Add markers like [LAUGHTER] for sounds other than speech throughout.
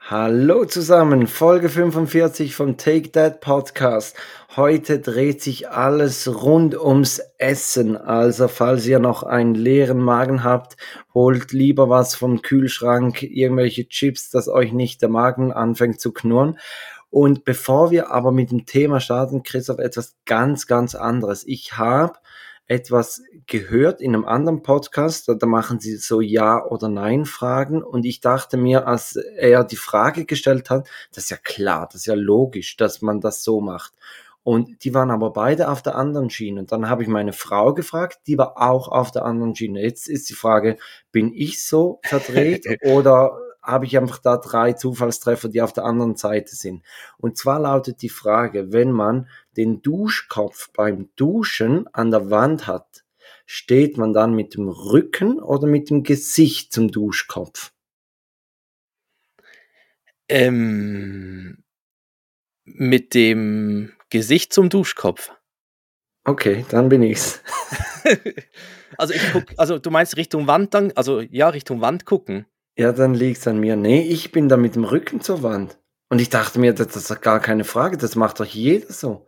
Hallo zusammen, Folge 45 vom Take That Podcast. Heute dreht sich alles rund ums Essen. Also falls ihr noch einen leeren Magen habt, holt lieber was vom Kühlschrank, irgendwelche Chips, dass euch nicht der Magen anfängt zu knurren. Und bevor wir aber mit dem Thema starten, Christoph, etwas ganz, ganz anderes. Ich habe etwas gehört in einem anderen Podcast, da machen sie so Ja oder Nein Fragen und ich dachte mir, als er die Frage gestellt hat, das ist ja klar, das ist ja logisch, dass man das so macht. Und die waren aber beide auf der anderen Schiene. Und dann habe ich meine Frau gefragt, die war auch auf der anderen Schiene. Jetzt ist die Frage, bin ich so verdreht [LAUGHS] oder habe ich einfach da drei Zufallstreffer, die auf der anderen Seite sind. Und zwar lautet die Frage, wenn man den Duschkopf beim Duschen an der Wand hat, steht man dann mit dem Rücken oder mit dem Gesicht zum Duschkopf? Ähm, mit dem Gesicht zum Duschkopf. Okay, dann bin ich's. [LAUGHS] also ich guck, also du meinst Richtung Wand dann, also ja, Richtung Wand gucken. Ja, dann liegt's an mir. Nee, ich bin da mit dem Rücken zur Wand. Und ich dachte mir, das ist gar keine Frage, das macht doch jeder so.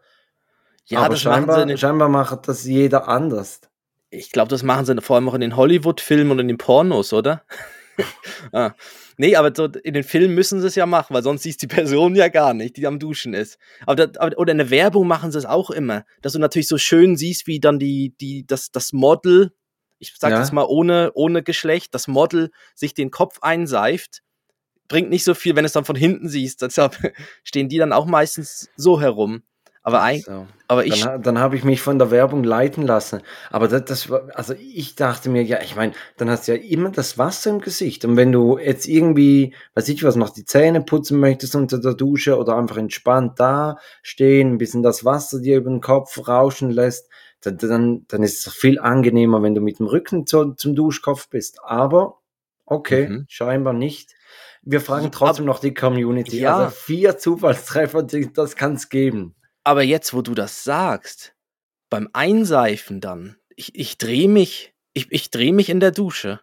Ja, Aber scheinbar, scheinbar macht das jeder anders. Ich glaube, das machen sie vor allem auch in den Hollywood-Filmen und in den Pornos, oder? [LAUGHS] ah. Nee, aber so in den Filmen müssen sie es ja machen, weil sonst siehst die Person ja gar nicht, die am Duschen ist. Aber, das, oder in der Werbung machen sie es auch immer, dass du natürlich so schön siehst, wie dann die, die, das, das Model ich sage ja. das mal ohne, ohne Geschlecht, das Model sich den Kopf einseift, bringt nicht so viel, wenn es dann von hinten siehst. Deshalb [LAUGHS] stehen die dann auch meistens so herum. Aber, ein, so. aber ich. Dann, dann habe ich mich von der Werbung leiten lassen. Aber das, das war, also ich dachte mir, ja, ich meine, dann hast du ja immer das Wasser im Gesicht. Und wenn du jetzt irgendwie, weiß ich was, noch die Zähne putzen möchtest unter der Dusche oder einfach entspannt da stehen, ein bisschen das Wasser dir über den Kopf rauschen lässt, dann, dann, dann ist es viel angenehmer, wenn du mit dem Rücken zu, zum Duschkopf bist. Aber okay, mhm. scheinbar nicht. Wir fragen trotzdem aber, noch die Community. Ja. Also vier Zufallstreffer, das kann es geben. Aber jetzt, wo du das sagst, beim Einseifen dann, ich, ich drehe mich, ich, ich drehe mich in der Dusche.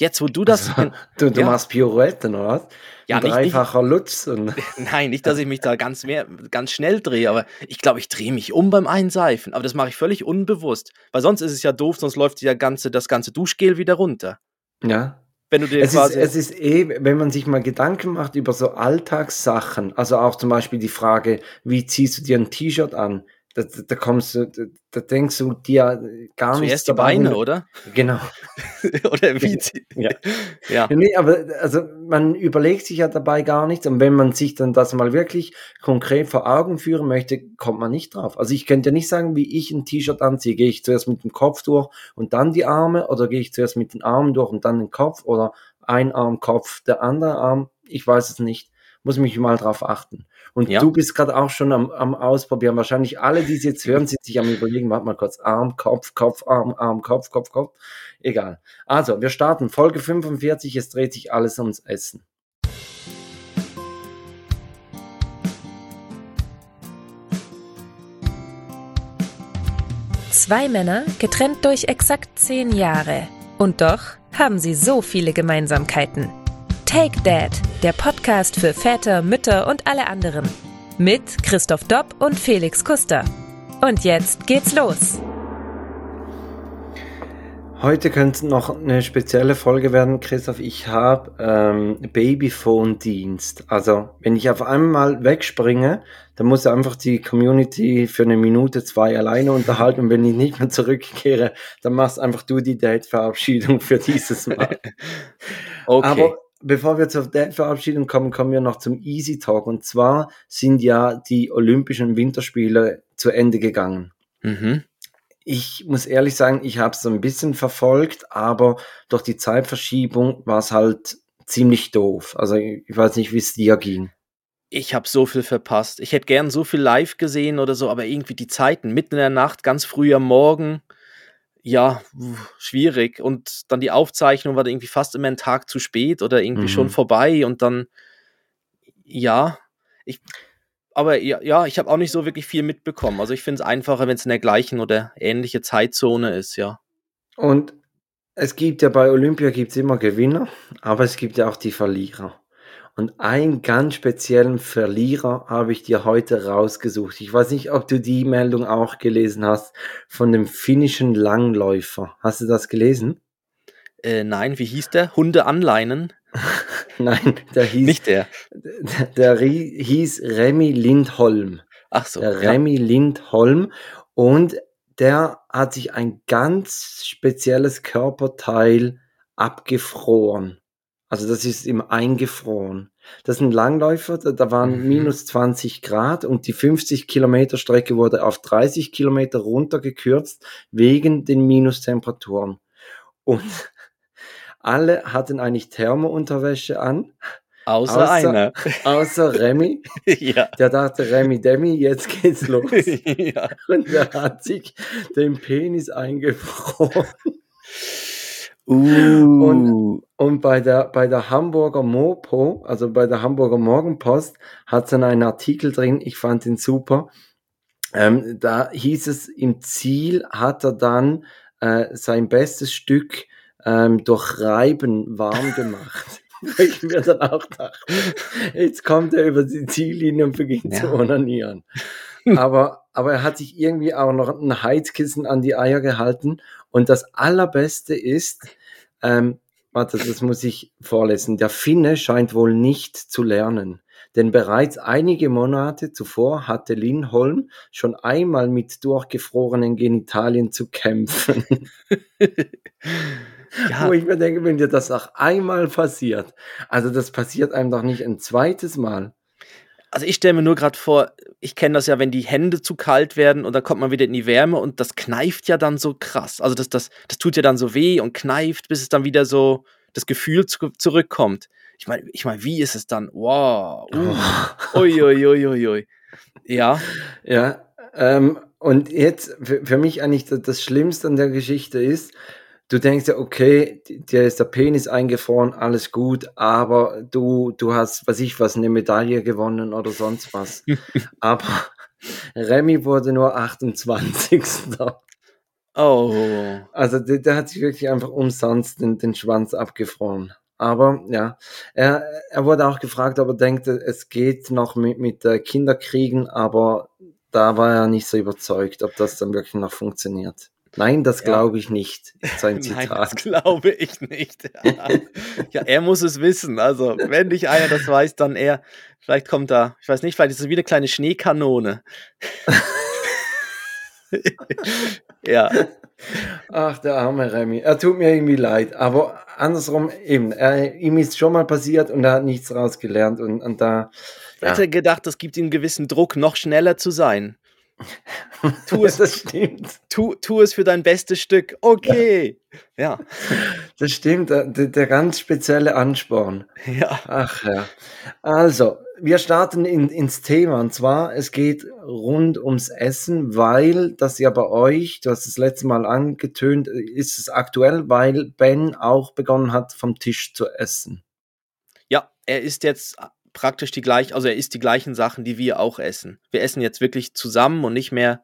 Jetzt, wo du das. Also, du, du ja. machst Pirouetten, oder was? Ja, Ein nicht, dreifacher nicht, Lutz. Und [LAUGHS] nein, nicht, dass ich mich da ganz, mehr, ganz schnell drehe, aber ich glaube, ich drehe mich um beim Einseifen. Aber das mache ich völlig unbewusst. Weil sonst ist es ja doof, sonst läuft ja ganze, das ganze Duschgel wieder runter. Ja. Wenn du dir es, ist, es ist eh, wenn man sich mal Gedanken macht über so Alltagssachen, also auch zum Beispiel die Frage, wie ziehst du dir ein T-Shirt an? Da, da, kommst du, da, da, denkst du dir gar nicht. Zuerst die Beine, oder? Genau. [LAUGHS] oder wie? Ja. [LAUGHS] ja. Nee, aber also man überlegt sich ja dabei gar nichts und wenn man sich dann das mal wirklich konkret vor Augen führen möchte, kommt man nicht drauf. Also ich könnte ja nicht sagen, wie ich ein T-Shirt anziehe. Gehe ich zuerst mit dem Kopf durch und dann die Arme oder gehe ich zuerst mit den Armen durch und dann den Kopf oder ein Arm Kopf, der andere Arm? Ich weiß es nicht muss mich mal drauf achten. Und ja. du bist gerade auch schon am, am Ausprobieren. Wahrscheinlich alle, die es jetzt hören, sind sich am überlegen, warte mal kurz, Arm, Kopf, Kopf, Arm, Arm, Kopf, Kopf, Kopf. Egal. Also, wir starten. Folge 45, es dreht sich alles ums Essen. Zwei Männer, getrennt durch exakt zehn Jahre. Und doch haben sie so viele Gemeinsamkeiten. Take Dad, der Podcast für Väter, Mütter und alle anderen. Mit Christoph Dopp und Felix Kuster. Und jetzt geht's los. Heute könnte noch eine spezielle Folge werden, Christoph. Ich habe ähm, Babyphone-Dienst. Also, wenn ich auf einmal wegspringe, dann muss einfach die Community für eine Minute, zwei alleine unterhalten. Und wenn ich nicht mehr zurückkehre, dann machst einfach du die Date-Verabschiedung für dieses Mal. [LAUGHS] okay. Aber bevor wir zur Verabschiedung kommen, kommen wir noch zum Easy Talk. Und zwar sind ja die Olympischen Winterspiele zu Ende gegangen. Mhm. Ich muss ehrlich sagen, ich habe es so ein bisschen verfolgt, aber durch die Zeitverschiebung war es halt ziemlich doof. Also ich weiß nicht, wie es dir ging. Ich habe so viel verpasst. Ich hätte gern so viel live gesehen oder so, aber irgendwie die Zeiten, mitten in der Nacht, ganz früh am Morgen, ja, schwierig. Und dann die Aufzeichnung war irgendwie fast immer ein Tag zu spät oder irgendwie mhm. schon vorbei und dann, ja, ich, aber ja, ja ich habe auch nicht so wirklich viel mitbekommen. Also ich finde es einfacher, wenn es in der gleichen oder ähnliche Zeitzone ist, ja. Und es gibt ja bei Olympia gibt's immer Gewinner, aber es gibt ja auch die Verlierer. Und einen ganz speziellen Verlierer habe ich dir heute rausgesucht. Ich weiß nicht, ob du die Meldung auch gelesen hast von dem finnischen Langläufer. Hast du das gelesen? Äh, nein, wie hieß der? Hunde anleinen? [LAUGHS] nein, der hieß. Nicht der. [LAUGHS] Der, der hieß Remy Lindholm. Ach so. Der Remy ja. Lindholm. Und der hat sich ein ganz spezielles Körperteil abgefroren. Also das ist ihm eingefroren. Das sind Langläufer, da, da waren mhm. minus 20 Grad und die 50 Kilometer Strecke wurde auf 30 Kilometer runtergekürzt wegen den Minustemperaturen. Und [LAUGHS] alle hatten eigentlich Thermounterwäsche an. Außer, außer einer. [LAUGHS] Außer Remy. [LAUGHS] ja. Der dachte, Remy Demi, jetzt geht's los. ja. Und der hat sich den Penis eingefroren. Uh. Und, und bei der, bei der Hamburger Mopo, also bei der Hamburger Morgenpost, hat es dann einen Artikel drin, ich fand ihn super. Ähm, da hieß es, im Ziel hat er dann äh, sein bestes Stück ähm, durch Reiben warm gemacht. [LAUGHS] ich mir dann auch dachte, jetzt kommt er über die Ziellinie und beginnt ja. zu onanieren. Aber, aber er hat sich irgendwie auch noch ein Heizkissen an die Eier gehalten. Und das Allerbeste ist, ähm, warte, das muss ich vorlesen. Der Finne scheint wohl nicht zu lernen. Denn bereits einige Monate zuvor hatte Lindholm schon einmal mit durchgefrorenen Genitalien zu kämpfen. [LAUGHS] ja. Wo ich mir denke, wenn dir das auch einmal passiert, also das passiert einem doch nicht ein zweites Mal. Also ich stelle mir nur gerade vor, ich kenne das ja, wenn die Hände zu kalt werden und dann kommt man wieder in die Wärme und das kneift ja dann so krass. Also das, das, das tut ja dann so weh und kneift, bis es dann wieder so das Gefühl zu, zurückkommt. Ich meine, ich mein, wie ist es dann? Wow. Uh, ui, ui, ui, ui, ui. Ja. Ja. Ähm, und jetzt für, für mich eigentlich das, das Schlimmste an der Geschichte ist, du denkst ja, okay, dir ist der Penis eingefroren, alles gut, aber du, du hast, was ich was, eine Medaille gewonnen oder sonst was. [LAUGHS] aber Remy wurde nur 28. Oh. Also der, der, hat sich wirklich einfach umsonst den, den Schwanz abgefroren. Aber ja, er, er wurde auch gefragt, ob er denkt, es geht noch mit, mit Kinderkriegen, aber da war er nicht so überzeugt, ob das dann wirklich noch funktioniert. Nein, das glaube ich nicht. [LAUGHS] Sein Zitat. Nein, das glaube ich nicht. Ja. [LAUGHS] [LAUGHS] ja. er muss es wissen. Also, wenn nicht einer das weiß, dann er. Vielleicht kommt da, ich weiß nicht, vielleicht ist es wie eine kleine Schneekanone. ja. Ach, der arme Remy. Er tut mir irgendwie leid. Aber andersrum eben, er, ihm ist schon mal passiert und er hat nichts rausgelernt. Und, und da. Ja. Hätte gedacht, das gibt ihm einen gewissen Druck, noch schneller zu sein. Tu [LAUGHS] es, das stimmt. Tu, tu es für dein bestes Stück. Okay. Ja. ja. Das stimmt, der, der, ganz spezielle Ansporn. Ja. Ach ja. Also, wir starten in, ins Thema und zwar, es geht rund ums Essen, weil das ja bei euch, du hast das letzte Mal angetönt, ist es aktuell, weil Ben auch begonnen hat, vom Tisch zu essen. Ja, er ist jetzt praktisch die gleichen, also er isst die gleichen Sachen, die wir auch essen. Wir essen jetzt wirklich zusammen und nicht mehr,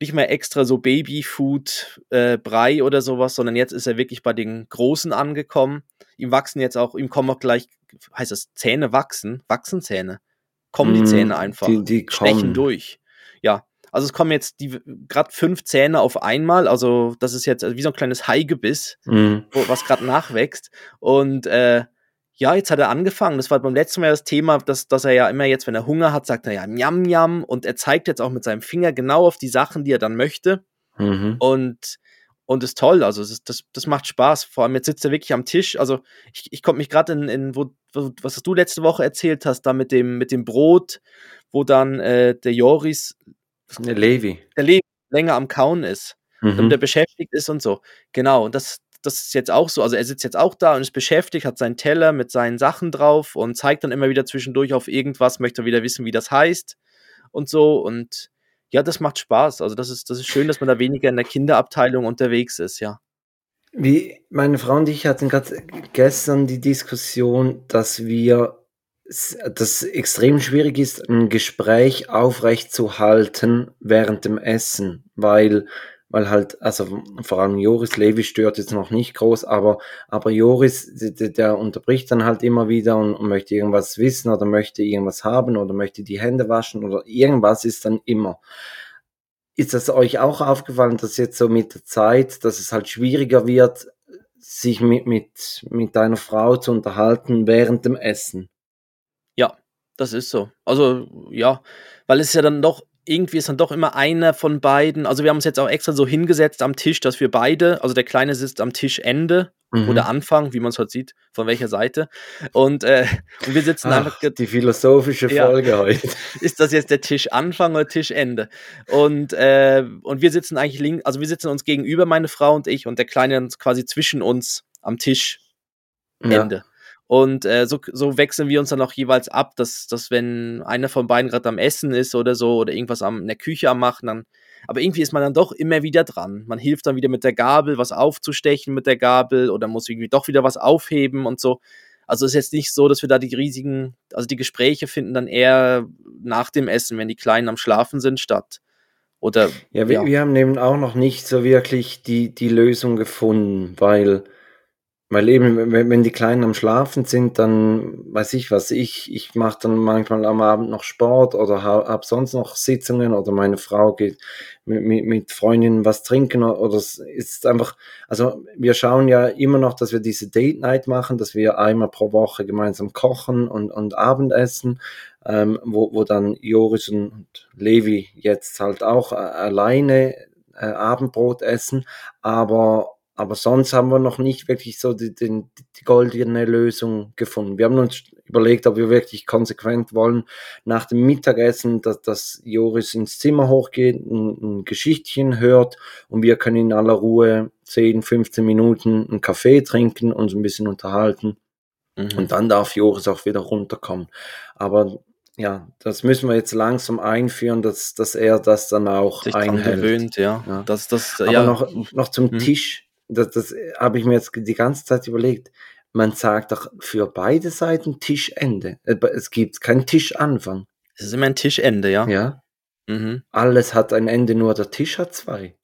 nicht mehr extra so Babyfood, äh, Brei oder sowas, sondern jetzt ist er wirklich bei den Großen angekommen. Ihm wachsen jetzt auch, ihm kommen auch gleich, heißt das, Zähne wachsen, wachsen Zähne. Kommen die mm, Zähne einfach. Die, die stechen durch. Ja. Also es kommen jetzt die gerade fünf Zähne auf einmal, also das ist jetzt wie so ein kleines Haigebiss, mm. wo, was gerade nachwächst. Und äh, ja, jetzt hat er angefangen. Das war beim letzten Mal das Thema, dass, dass er ja immer jetzt, wenn er Hunger hat, sagt er ja Njam Njam und er zeigt jetzt auch mit seinem Finger genau auf die Sachen, die er dann möchte. Mhm. Und, und ist toll. Also, das, das, das macht Spaß. Vor allem jetzt sitzt er wirklich am Tisch. Also, ich, ich konnte mich gerade in, in wo, wo, was du letzte Woche erzählt hast, da mit dem, mit dem Brot, wo dann äh, der Joris, der Levi, der Levi länger am Kauen ist, mhm. damit er beschäftigt ist und so. Genau. Und das, das ist jetzt auch so. Also er sitzt jetzt auch da und ist beschäftigt, hat seinen Teller mit seinen Sachen drauf und zeigt dann immer wieder zwischendurch auf irgendwas, möchte wieder wissen, wie das heißt und so. Und ja, das macht Spaß. Also das ist, das ist schön, dass man da weniger in der Kinderabteilung unterwegs ist, ja. Wie meine Frau und ich hatten gerade gestern die Diskussion, dass wir das extrem schwierig ist, ein Gespräch aufrecht zu halten während dem Essen, weil weil halt, also vor allem Joris Levi stört jetzt noch nicht groß, aber, aber Joris, der, der unterbricht dann halt immer wieder und, und, möchte irgendwas wissen oder möchte irgendwas haben oder möchte die Hände waschen oder irgendwas ist dann immer. Ist das euch auch aufgefallen, dass jetzt so mit der Zeit, dass es halt schwieriger wird, sich mit, mit, mit deiner Frau zu unterhalten während dem Essen? Ja, das ist so. Also, ja, weil es ja dann doch irgendwie ist dann doch immer einer von beiden. Also wir haben uns jetzt auch extra so hingesetzt am Tisch, dass wir beide, also der Kleine sitzt am Tischende mhm. oder Anfang, wie man es halt sieht, von welcher Seite. Und, äh, und wir sitzen Ach, einfach. Die philosophische Folge ja, heute. [LAUGHS] Ist das jetzt der Tischanfang oder Tischende? Und, äh, und wir sitzen eigentlich links, also wir sitzen uns gegenüber, meine Frau und ich, und der Kleine quasi zwischen uns am Tischende. Ja. Und äh, so, so wechseln wir uns dann auch jeweils ab, dass, dass wenn einer von beiden gerade am Essen ist oder so oder irgendwas am, in der Küche am Machen, dann. Aber irgendwie ist man dann doch immer wieder dran. Man hilft dann wieder mit der Gabel, was aufzustechen mit der Gabel oder muss irgendwie doch wieder was aufheben und so. Also ist jetzt nicht so, dass wir da die riesigen, also die Gespräche finden dann eher nach dem Essen, wenn die Kleinen am Schlafen sind, statt. Oder, ja, wir, ja. wir haben eben auch noch nicht so wirklich die, die Lösung gefunden, weil weil eben, wenn, die Kleinen am Schlafen sind, dann weiß ich was, ich, ich mache dann manchmal am Abend noch Sport oder habe hab sonst noch Sitzungen oder meine Frau geht mit, mit, mit Freundinnen was trinken oder es ist einfach, also wir schauen ja immer noch, dass wir diese Date Night machen, dass wir einmal pro Woche gemeinsam kochen und, und Abendessen, ähm, wo, wo dann Joris und Levi jetzt halt auch äh, alleine äh, Abendbrot essen, aber aber sonst haben wir noch nicht wirklich so die, die, die, goldene Lösung gefunden. Wir haben uns überlegt, ob wir wirklich konsequent wollen, nach dem Mittagessen, dass, dass Joris ins Zimmer hochgeht, ein, ein Geschichtchen hört und wir können in aller Ruhe 10, 15 Minuten einen Kaffee trinken, uns ein bisschen unterhalten. Mhm. Und dann darf Joris auch wieder runterkommen. Aber ja, das müssen wir jetzt langsam einführen, dass, dass er das dann auch Sich einhält. gewöhnt, ja. ja. Das, das, Aber ja. noch, noch zum mhm. Tisch das, das habe ich mir jetzt die ganze Zeit überlegt. Man sagt doch für beide Seiten Tischende. Äh, es gibt keinen Tischanfang. Es ist immer ein Tischende, ja. Ja. Mhm. Alles hat ein Ende, nur der Tisch hat zwei.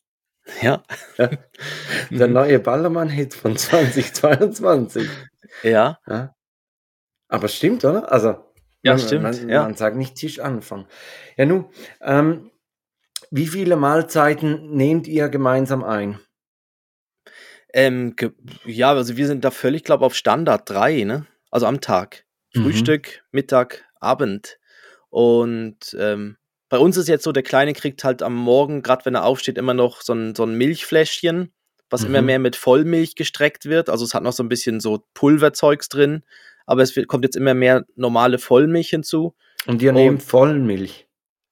Ja. ja. [LAUGHS] Der neue Ballermann-Hit von 2022. Ja. ja. Aber stimmt, oder? Also, ja, man, stimmt. Man, ja. man sagt nicht Tischanfang. Ja, nun, ähm, wie viele Mahlzeiten nehmt ihr gemeinsam ein? Ähm, ja, also wir sind da völlig, glaube auf Standard 3, ne? Also am Tag. Mhm. Frühstück, Mittag, Abend. Und ähm, bei uns ist jetzt so, der Kleine kriegt halt am Morgen, gerade wenn er aufsteht, immer noch so ein, so ein Milchfläschchen, was mhm. immer mehr mit Vollmilch gestreckt wird. Also es hat noch so ein bisschen so Pulverzeugs drin, aber es wird, kommt jetzt immer mehr normale Vollmilch hinzu. Und ihr nehmt Vollmilch?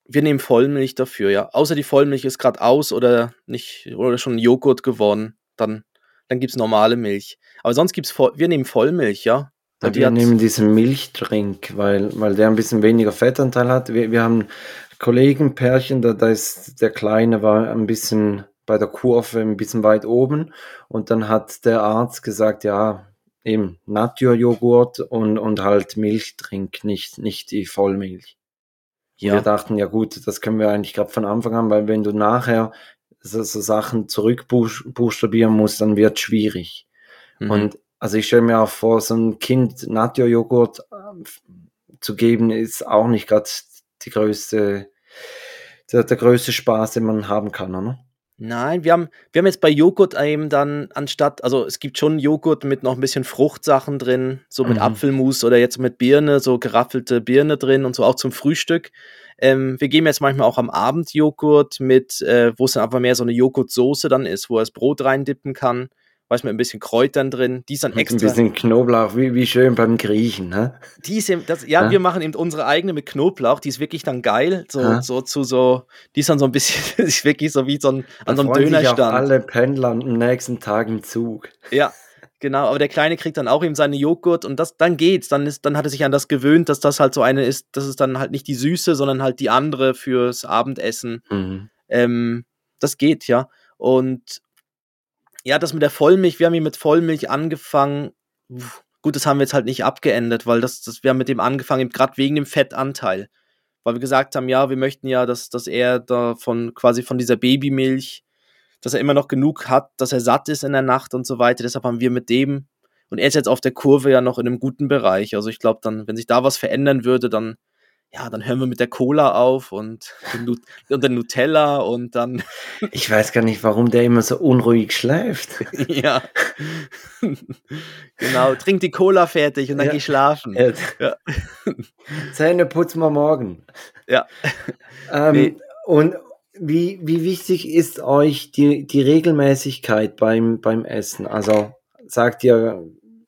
Wir nehmen Vollmilch dafür, ja. Außer die Vollmilch ist gerade aus oder nicht oder schon Joghurt geworden, dann dann gibt es normale Milch. Aber sonst gibt es, wir nehmen Vollmilch, ja. ja wir nehmen diesen Milchdrink, weil, weil der ein bisschen weniger Fettanteil hat. Wir, wir haben Kollegenpärchen, da, da ist der Kleine war ein bisschen bei der Kurve ein bisschen weit oben und dann hat der Arzt gesagt, ja, eben Naturjoghurt und, und halt Milchdrink, nicht, nicht die Vollmilch. Ja. Wir dachten, ja gut, das können wir eigentlich gerade von Anfang an, weil wenn du nachher so, so Sachen zurückbuchstabieren muss, dann wird schwierig. Mhm. Und also ich stelle mir auch vor, so ein Kind Natio-Joghurt äh, zu geben, ist auch nicht gerade die größte, der, der größte Spaß, den man haben kann, oder? Nein, wir haben, wir haben jetzt bei Joghurt eben dann anstatt, also es gibt schon Joghurt mit noch ein bisschen Fruchtsachen drin, so mit mhm. Apfelmus oder jetzt mit Birne, so geraffelte Birne drin und so auch zum Frühstück. Ähm, wir geben jetzt manchmal auch am Abend Joghurt mit, äh, wo es dann einfach mehr so eine Joghurtsoße dann ist, wo er das Brot reindippen kann. Weiß mit ein bisschen Kräutern drin. Die ist dann extra. Ein bisschen Knoblauch, wie, wie schön beim Griechen, ne? Die ist, das, ja, ja, wir machen eben unsere eigene mit Knoblauch. Die ist wirklich dann geil. So, ja. so zu so, die ist dann so ein bisschen, [LAUGHS] ist wirklich so wie so ein, an so einem Dönerstand. Sich auch alle Pendler am nächsten Tag im Zug. Ja, Genau, aber der Kleine kriegt dann auch eben seine Joghurt und das, dann geht's. Dann, ist, dann hat er sich an das gewöhnt, dass das halt so eine ist, das ist dann halt nicht die süße, sondern halt die andere fürs Abendessen. Mhm. Ähm, das geht, ja. Und ja, das mit der Vollmilch, wir haben hier mit Vollmilch angefangen. Gut, das haben wir jetzt halt nicht abgeendet, weil das, das wir haben mit dem angefangen, gerade wegen dem Fettanteil. Weil wir gesagt haben, ja, wir möchten ja, dass, dass er da von quasi von dieser Babymilch dass er immer noch genug hat, dass er satt ist in der Nacht und so weiter. Deshalb haben wir mit dem, und er ist jetzt auf der Kurve ja noch in einem guten Bereich. Also ich glaube dann, wenn sich da was verändern würde, dann ja, dann hören wir mit der Cola auf und, [LAUGHS] und der Nutella und dann. Ich weiß gar nicht, warum der immer so unruhig schläft. [LAUGHS] ja. genau, trink die Cola fertig und dann ja. geh schlafen. Ja. ja. [LAUGHS] Zähne putzen wir morgen. Ja. Ähm, nee. Und wie, wie wichtig ist euch die, die Regelmäßigkeit beim, beim Essen? Also sagt ihr,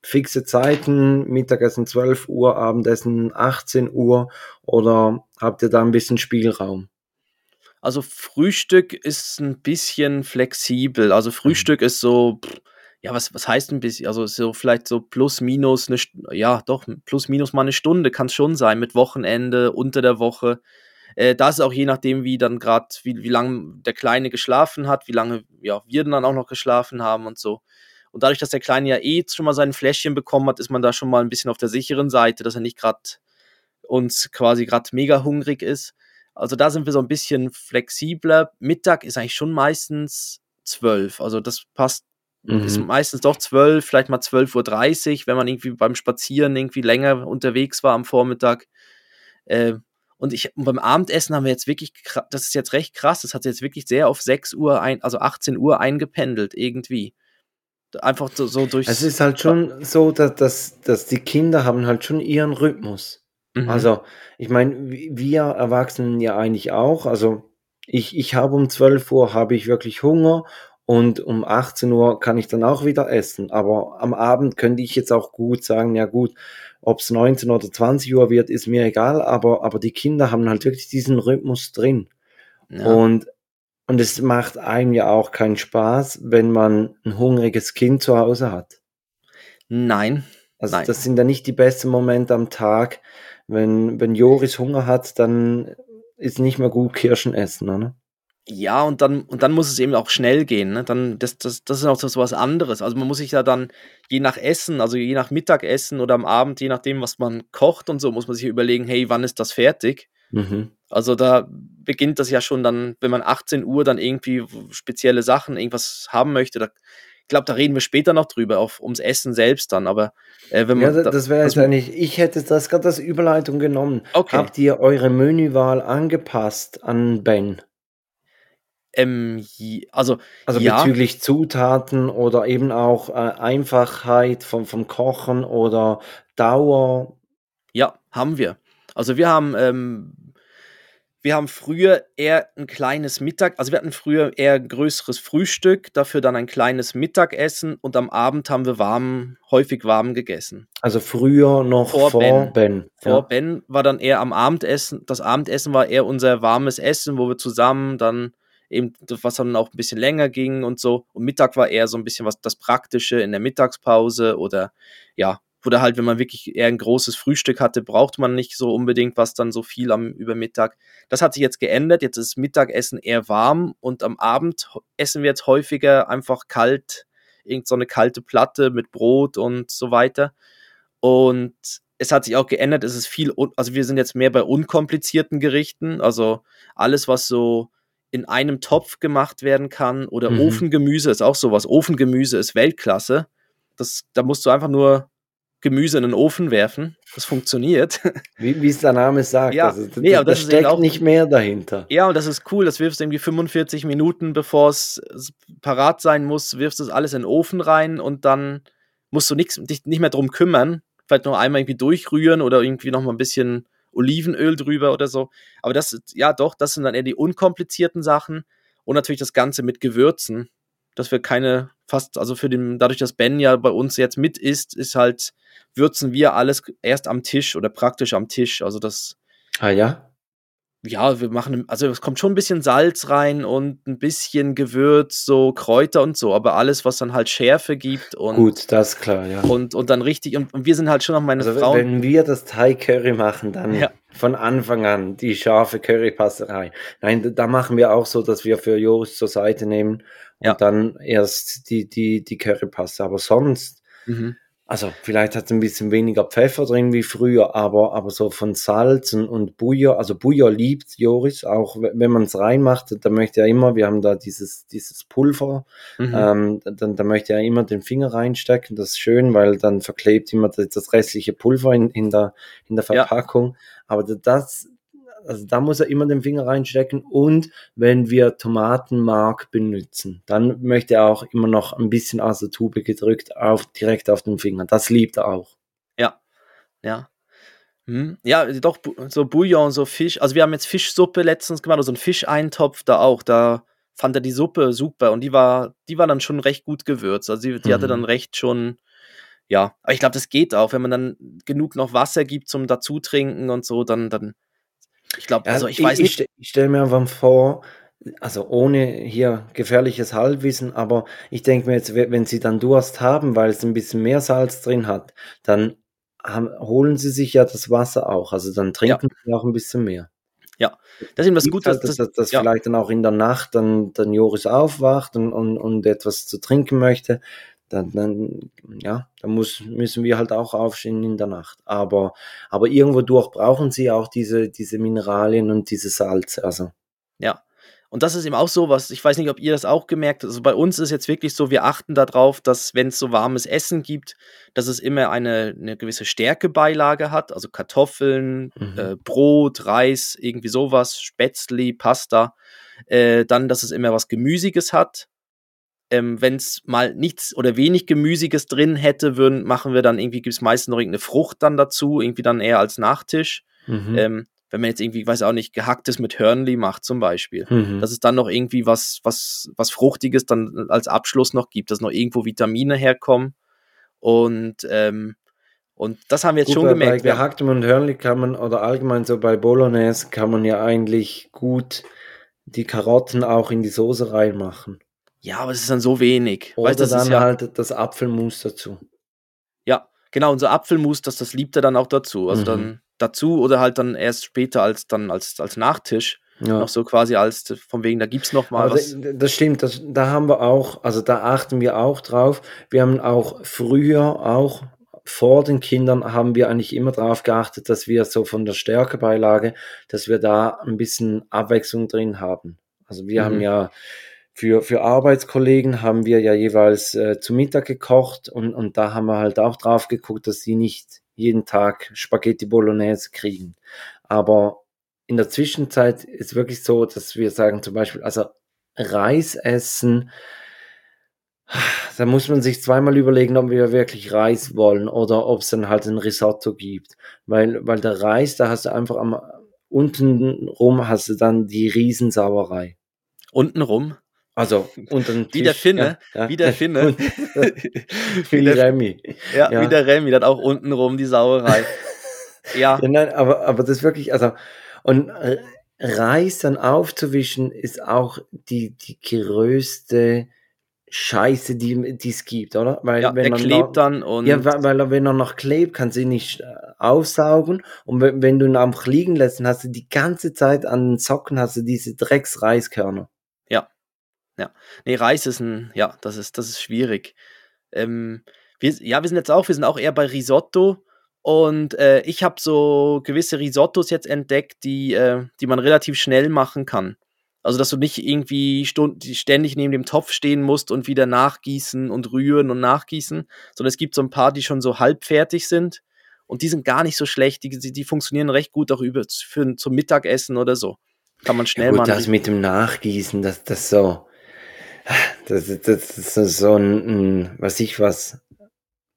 fixe Zeiten, Mittagessen 12 Uhr, Abendessen 18 Uhr oder habt ihr da ein bisschen Spielraum? Also Frühstück ist ein bisschen flexibel. Also Frühstück mhm. ist so, ja, was, was heißt ein bisschen? Also so vielleicht so plus minus eine, ja doch, plus minus mal eine Stunde kann es schon sein, mit Wochenende, unter der Woche. Äh, das ist auch je nachdem, wie dann gerade, wie, wie lange der Kleine geschlafen hat, wie lange ja, wir dann auch noch geschlafen haben und so. Und dadurch, dass der Kleine ja eh schon mal sein Fläschchen bekommen hat, ist man da schon mal ein bisschen auf der sicheren Seite, dass er nicht gerade uns quasi gerade mega hungrig ist. Also da sind wir so ein bisschen flexibler. Mittag ist eigentlich schon meistens zwölf. Also das passt, mhm. ist meistens doch zwölf, vielleicht mal 12.30 Uhr, wenn man irgendwie beim Spazieren irgendwie länger unterwegs war am Vormittag. Äh, und ich, beim Abendessen haben wir jetzt wirklich, das ist jetzt recht krass, das hat jetzt wirklich sehr auf 6 Uhr, ein, also 18 Uhr eingependelt irgendwie einfach so, so durch. Es ist halt schon so, dass, dass, dass die Kinder haben halt schon ihren Rhythmus. Mhm. Also, ich meine, wir Erwachsenen ja eigentlich auch. Also, ich, ich habe um 12 Uhr habe ich wirklich Hunger und um 18 Uhr kann ich dann auch wieder essen. Aber am Abend könnte ich jetzt auch gut sagen, ja gut, ob es 19 oder 20 Uhr wird, ist mir egal, aber, aber die Kinder haben halt wirklich diesen Rhythmus drin. Ja. Und und es macht einem ja auch keinen Spaß, wenn man ein hungriges Kind zu Hause hat. Nein. Also nein. das sind ja nicht die besten Momente am Tag. Wenn, wenn Joris Hunger hat, dann ist nicht mehr gut Kirschen essen, oder? Ja, und dann, und dann muss es eben auch schnell gehen. Ne? Dann, das, das, das ist auch so was anderes. Also man muss sich ja dann je nach Essen, also je nach Mittagessen oder am Abend, je nachdem, was man kocht und so, muss man sich überlegen, hey, wann ist das fertig? Mhm. Also da beginnt das ja schon dann, wenn man 18 Uhr dann irgendwie spezielle Sachen, irgendwas haben möchte. Da, ich glaube, da reden wir später noch drüber, auf, ums Essen selbst dann. Aber äh, wenn man. Ja, das wäre jetzt eigentlich, ich hätte das gerade als Überleitung genommen. Okay. Habt ihr eure Menüwahl angepasst an Ben? Ähm, also, also ja. bezüglich Zutaten oder eben auch äh, Einfachheit vom, vom Kochen oder Dauer? Ja, haben wir. Also wir haben, ähm, wir haben früher eher ein kleines Mittag, also wir hatten früher eher ein größeres Frühstück, dafür dann ein kleines Mittagessen und am Abend haben wir warm, häufig warm gegessen. Also früher noch vor, vor Ben. ben. Vor ja. Ben war dann eher am Abendessen. Das Abendessen war eher unser warmes Essen, wo wir zusammen dann eben, was dann auch ein bisschen länger ging und so. Und Mittag war eher so ein bisschen was das Praktische in der Mittagspause oder ja, oder halt, wenn man wirklich eher ein großes Frühstück hatte, braucht man nicht so unbedingt was dann so viel am Übermittag. Das hat sich jetzt geändert. Jetzt ist Mittagessen eher warm und am Abend essen wir jetzt häufiger einfach kalt, irgend so eine kalte Platte mit Brot und so weiter. Und es hat sich auch geändert. Es ist viel, also wir sind jetzt mehr bei unkomplizierten Gerichten. Also alles, was so in einem Topf gemacht werden kann oder mhm. Ofengemüse ist auch sowas. Ofengemüse ist Weltklasse. Das, da musst du einfach nur Gemüse in den Ofen werfen. Das funktioniert. [LAUGHS] Wie es der Name sagt. Ja, also, nee, aber das, das steckt auch, nicht mehr dahinter. Ja, und das ist cool. Das wirfst du irgendwie 45 Minuten, bevor es parat sein muss, wirfst du das alles in den Ofen rein und dann musst du nix, dich nicht mehr drum kümmern. Vielleicht noch einmal irgendwie durchrühren oder irgendwie noch mal ein bisschen Olivenöl drüber oder so. Aber das, ja doch, das sind dann eher die unkomplizierten Sachen. Und natürlich das Ganze mit Gewürzen dass wir keine fast, also für den, dadurch, dass Ben ja bei uns jetzt mit ist, ist halt, würzen wir alles erst am Tisch oder praktisch am Tisch. Also das. Ah ja? Ja, wir machen, also es kommt schon ein bisschen Salz rein und ein bisschen Gewürz, so Kräuter und so, aber alles, was dann halt Schärfe gibt und. Gut, das ist klar, ja. Und, und dann richtig, und, und wir sind halt schon noch meine also, Frauen. Wenn wir das Thai Curry machen, dann ja. von Anfang an die scharfe Currypasserei. Nein, da machen wir auch so, dass wir für Joris zur Seite nehmen und ja. dann erst die, die, die Currypaste. Aber sonst, mhm. Also vielleicht hat es ein bisschen weniger Pfeffer drin wie früher, aber, aber so von Salz und, und Bouillon, also Bouillon liebt Joris, auch wenn man es reinmacht, da möchte er immer, wir haben da dieses, dieses Pulver, mhm. ähm, dann, da möchte er immer den Finger reinstecken, das ist schön, weil dann verklebt immer das, das restliche Pulver in, in, der, in der Verpackung. Ja. Aber das, also da muss er immer den Finger reinstecken und wenn wir Tomatenmark benutzen, dann möchte er auch immer noch ein bisschen aus der Tube gedrückt auf, direkt auf den Finger. Das liebt er auch. Ja, ja. Hm. Ja, doch, so Bouillon, so Fisch. Also wir haben jetzt Fischsuppe letztens gemacht, also einen Fischeintopf da auch. Da fand er die Suppe super und die war, die war dann schon recht gut gewürzt. Also die, die mhm. hatte dann recht schon, ja, aber ich glaube, das geht auch, wenn man dann genug noch Wasser gibt zum Dazutrinken und so, dann, dann ich glaube, also ich, ich weiß nicht. Ich, ich stelle mir einfach vor, also ohne hier gefährliches Halbwissen, aber ich denke mir jetzt, wenn Sie dann Durst haben, weil es ein bisschen mehr Salz drin hat, dann haben, holen Sie sich ja das Wasser auch. Also dann trinken ja. Sie auch ein bisschen mehr. Ja, das ist eben das Gute, halt, dass, dass, dass ja. vielleicht dann auch in der Nacht dann, dann Joris aufwacht und, und, und etwas zu trinken möchte dann, dann, ja, dann muss, müssen wir halt auch aufstehen in der Nacht. Aber, aber irgendwo durch brauchen sie auch diese, diese Mineralien und diese Salze. Also. Ja. Und das ist eben auch so was, ich weiß nicht, ob ihr das auch gemerkt habt. Also bei uns ist jetzt wirklich so, wir achten darauf, dass wenn es so warmes Essen gibt, dass es immer eine, eine gewisse Stärkebeilage hat, also Kartoffeln, mhm. äh, Brot, Reis, irgendwie sowas, Spätzli, Pasta. Äh, dann, dass es immer was Gemüsiges hat, ähm, wenn es mal nichts oder wenig Gemüsiges drin hätte, würden, machen wir dann irgendwie, gibt es meistens noch irgendeine Frucht dann dazu, irgendwie dann eher als Nachtisch. Mhm. Ähm, wenn man jetzt irgendwie, weiß auch nicht, gehacktes mit Hörnli macht zum Beispiel, mhm. dass es dann noch irgendwie was, was, was Fruchtiges dann als Abschluss noch gibt, dass noch irgendwo Vitamine herkommen. Und, ähm, und das haben wir jetzt gut, schon gemerkt. Bei gehacktem und Hörnli kann man, oder allgemein so bei Bolognese kann man ja eigentlich gut die Karotten auch in die Soße reinmachen. Ja, aber es ist dann so wenig. Oder weißt, das dann ja, halt das Apfelmus dazu. Ja, genau, unser Apfelmus, das, das liebt er dann auch dazu. Also mhm. dann dazu oder halt dann erst später als dann als, als Nachtisch. Ja. Noch so quasi als von wegen, da gibt es noch mal was. Das stimmt, das, da haben wir auch, also da achten wir auch drauf. Wir haben auch früher auch vor den Kindern haben wir eigentlich immer darauf geachtet, dass wir so von der Stärkebeilage, dass wir da ein bisschen Abwechslung drin haben. Also wir mhm. haben ja für, für Arbeitskollegen haben wir ja jeweils äh, zu Mittag gekocht und, und da haben wir halt auch drauf geguckt, dass sie nicht jeden Tag Spaghetti Bolognese kriegen. Aber in der Zwischenzeit ist wirklich so, dass wir sagen zum Beispiel, also Reis essen, da muss man sich zweimal überlegen, ob wir wirklich Reis wollen oder ob es dann halt ein Risotto gibt. Weil, weil der Reis, da hast du einfach am unten rum hast du dann die Riesensauerei. Unten rum? Also unter den Tisch. Wie der Finne, ja, ja. wie der Finne. [LAUGHS] wie der Remy. Ja, ja, wie der Remy, dann auch untenrum die Sauerei. [LAUGHS] ja. ja. Nein, aber, aber das wirklich, also, und Reis dann aufzuwischen ist auch die, die größte Scheiße, die es gibt, oder? Weil ja, wenn er klebt noch, dann und. Ja, weil, weil er, wenn er noch klebt, kann sie nicht äh, aufsaugen. Und wenn, wenn du ihn einfach liegen lässt, dann hast du die ganze Zeit an den Socken hast du diese Drecksreiskörner. Ja. Nee, Reis ist ein, ja, das ist, das ist schwierig. Ähm, wir, ja, wir sind jetzt auch, wir sind auch eher bei Risotto. Und äh, ich habe so gewisse Risottos jetzt entdeckt, die, äh, die man relativ schnell machen kann. Also, dass du nicht irgendwie stund ständig neben dem Topf stehen musst und wieder nachgießen und rühren und nachgießen, sondern es gibt so ein paar, die schon so halbfertig sind. Und die sind gar nicht so schlecht. Die, die, die funktionieren recht gut auch über, für, zum Mittagessen oder so. Kann man schnell ja, gut, machen. Das mit dem Nachgießen, das, das so. Das, das, ist so ein, ein, was ich was,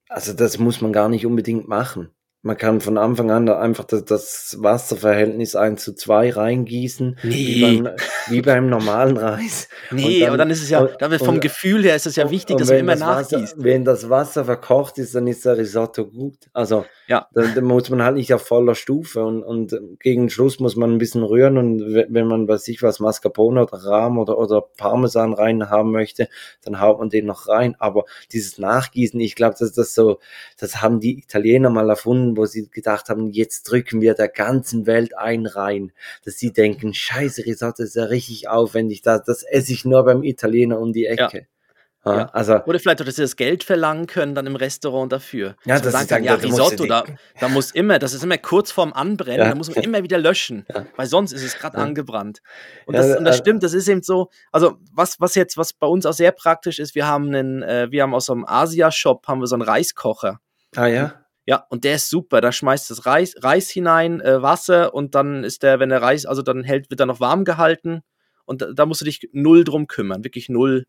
also das muss man gar nicht unbedingt machen. Man kann von Anfang an einfach das, Wasserverhältnis 1 zu 2 reingießen, nee. wie, beim, wie beim normalen Reis. [LAUGHS] Nee, dann, aber dann ist es ja, dann vom und, Gefühl her ist es ja wichtig, dass man immer das nachgießt. Wasser, wenn das Wasser verkocht ist, dann ist der Risotto gut. Also ja. dann, dann muss man halt nicht auf voller Stufe und, und gegen Schluss muss man ein bisschen rühren und wenn man, weiß ich was, Mascarpone oder Rahm oder, oder Parmesan rein haben möchte, dann haut man den noch rein. Aber dieses Nachgießen, ich glaube, dass das so, das haben die Italiener mal erfunden, wo sie gedacht haben, jetzt drücken wir der ganzen Welt ein rein, dass sie denken, scheiße, Risotto ist ja richtig aufwendig, das, das esse ich nur beim Italiener um die Ecke. Ja, Ja. Also, Oder vielleicht dass sie das Geld verlangen können dann im Restaurant dafür. Ja, Dass man das sagen dann- ja, Risotto, da, da muss immer, das ist immer kurz vorm Anbrennen, Ja. da muss man immer wieder löschen, weil sonst ist es gerade angebrannt. Und das, und das äh, stimmt, das ist eben so, also was, was jetzt, was bei uns auch sehr praktisch ist, wir haben einen, äh, wir haben aus so einem Asia-Shop, haben wir so einen Reiskocher. ah ja. Ja, und der ist super. Da schmeißt das Reis, Reis hinein, äh, Wasser und dann ist der, wenn der Reis, also dann hält, wird er noch warm gehalten und da, da musst du dich null drum kümmern, wirklich null.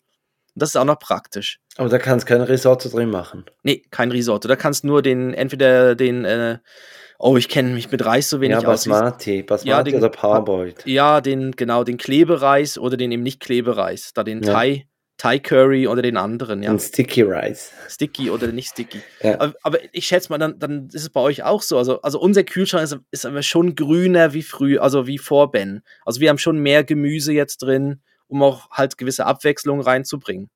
Und das ist auch noch praktisch. Aber da kannst kein Risotto drin machen. Nee, kein Risotto. Da kannst nur den, entweder den, äh, oh, ich kenne mich mit Reis so wenig ja, aus. Basmati. Basmati Ja, den- oder Parboiled. Ja, den, genau, den Klebereis oder den eben nicht Klebereis. Da den Ja. Thai, Thai Curry oder den anderen, ja. Und Sticky Rice. Sticky oder nicht Sticky. Ja. Aber, aber ich schätze mal, dann, dann ist es bei euch auch so. Also, also unser Kühlschrank ist, ist aber schon grüner wie früh, also wie vor Ben. Also wir haben schon mehr Gemüse jetzt drin, um auch halt gewisse Abwechslung reinzubringen.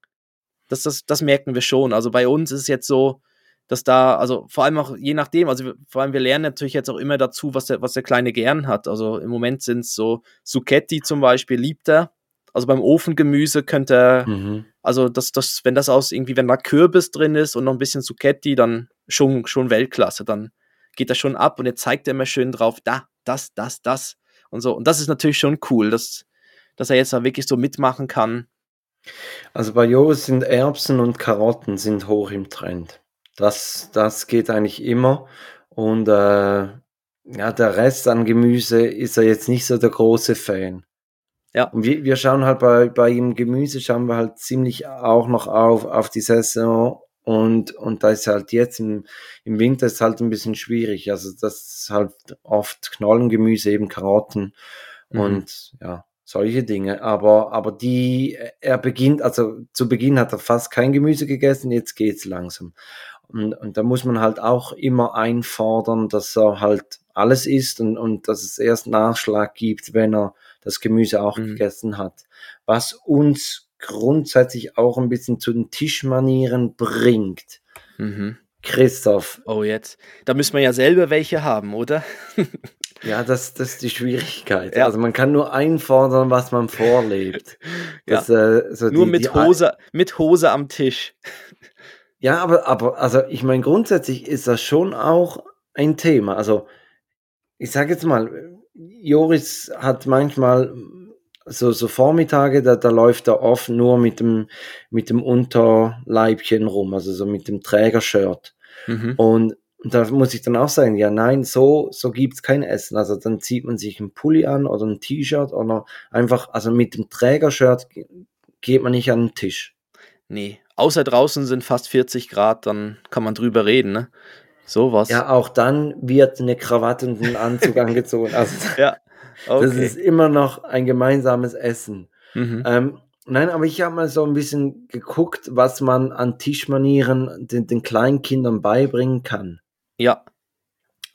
Das, das, das merken wir schon. Also bei uns ist es jetzt so, dass da, also vor allem auch je nachdem, also vor allem wir lernen natürlich jetzt auch immer dazu, was der, was der Kleine gern hat. Also im Moment sind es so Zucchetti zum Beispiel, liebt er. Also beim Ofengemüse könnte er Mhm. also das, das, wenn das aus irgendwie, wenn da Kürbis drin ist und noch ein bisschen Zucchetti, dann schon, schon Weltklasse. Dann geht das schon ab und jetzt zeigt er immer schön drauf, da, das, das, das und so. Und das ist natürlich schon cool, dass, dass er jetzt da wirklich so mitmachen kann. Also bei Joris sind Erbsen und Karotten sind hoch im Trend. Das, das geht eigentlich immer. Und äh, ja, der Rest an Gemüse ist er jetzt nicht so der große Fan. Ja. Und wir, wir schauen halt bei, bei ihm Gemüse, schauen wir halt ziemlich auch noch auf, auf die Saison. Und, und da ist halt jetzt im, im Winter ist halt ein bisschen schwierig. Also das ist halt oft Knollengemüse, eben Karotten Mhm. und ja, solche Dinge. Aber, aber die, er beginnt, also zu Beginn hat er fast kein Gemüse gegessen, jetzt geht's langsam. Und, und da muss man halt auch immer einfordern, dass er halt alles isst und, und dass es erst Nachschlag gibt, wenn er das Gemüse auch Mhm. gegessen hat. Was uns grundsätzlich auch ein bisschen zu den Tischmanieren bringt. Mhm. Christoph, Oh, jetzt. Da müssen wir ja selber welche haben, oder? [LAUGHS] ja, das, das ist die Schwierigkeit. Ja. Also man kann nur einfordern, was man vorlebt. [LAUGHS] Das, äh, so Nur die- mit die- Hose, mit Hose am Tisch. [LAUGHS] Ja, aber, aber, also ich meine, grundsätzlich ist das schon auch ein Thema. Also, ich sage jetzt mal, Joris hat manchmal so, so Vormittage, da, da läuft er oft nur mit dem, mit dem Unterleibchen rum, also so mit dem Trägershirt. Mhm. Und da muss ich dann auch sagen, ja, nein, so, so gibt's kein Essen. Also dann zieht man sich einen Pulli an oder ein T-Shirt oder einfach, also mit dem Trägershirt ge- geht man nicht an den Tisch. Nee. Außer draußen sind fast 40 Grad, dann kann man drüber reden, ne? Sowas. Ja, auch dann wird eine Krawatte und ein Anzug [LAUGHS] angezogen. Also Ja. das Okay. ist immer noch ein gemeinsames Essen. Mhm. Ähm, nein, aber ich habe mal so ein bisschen geguckt, was man an Tischmanieren den, den kleinen Kindern beibringen kann. Ja.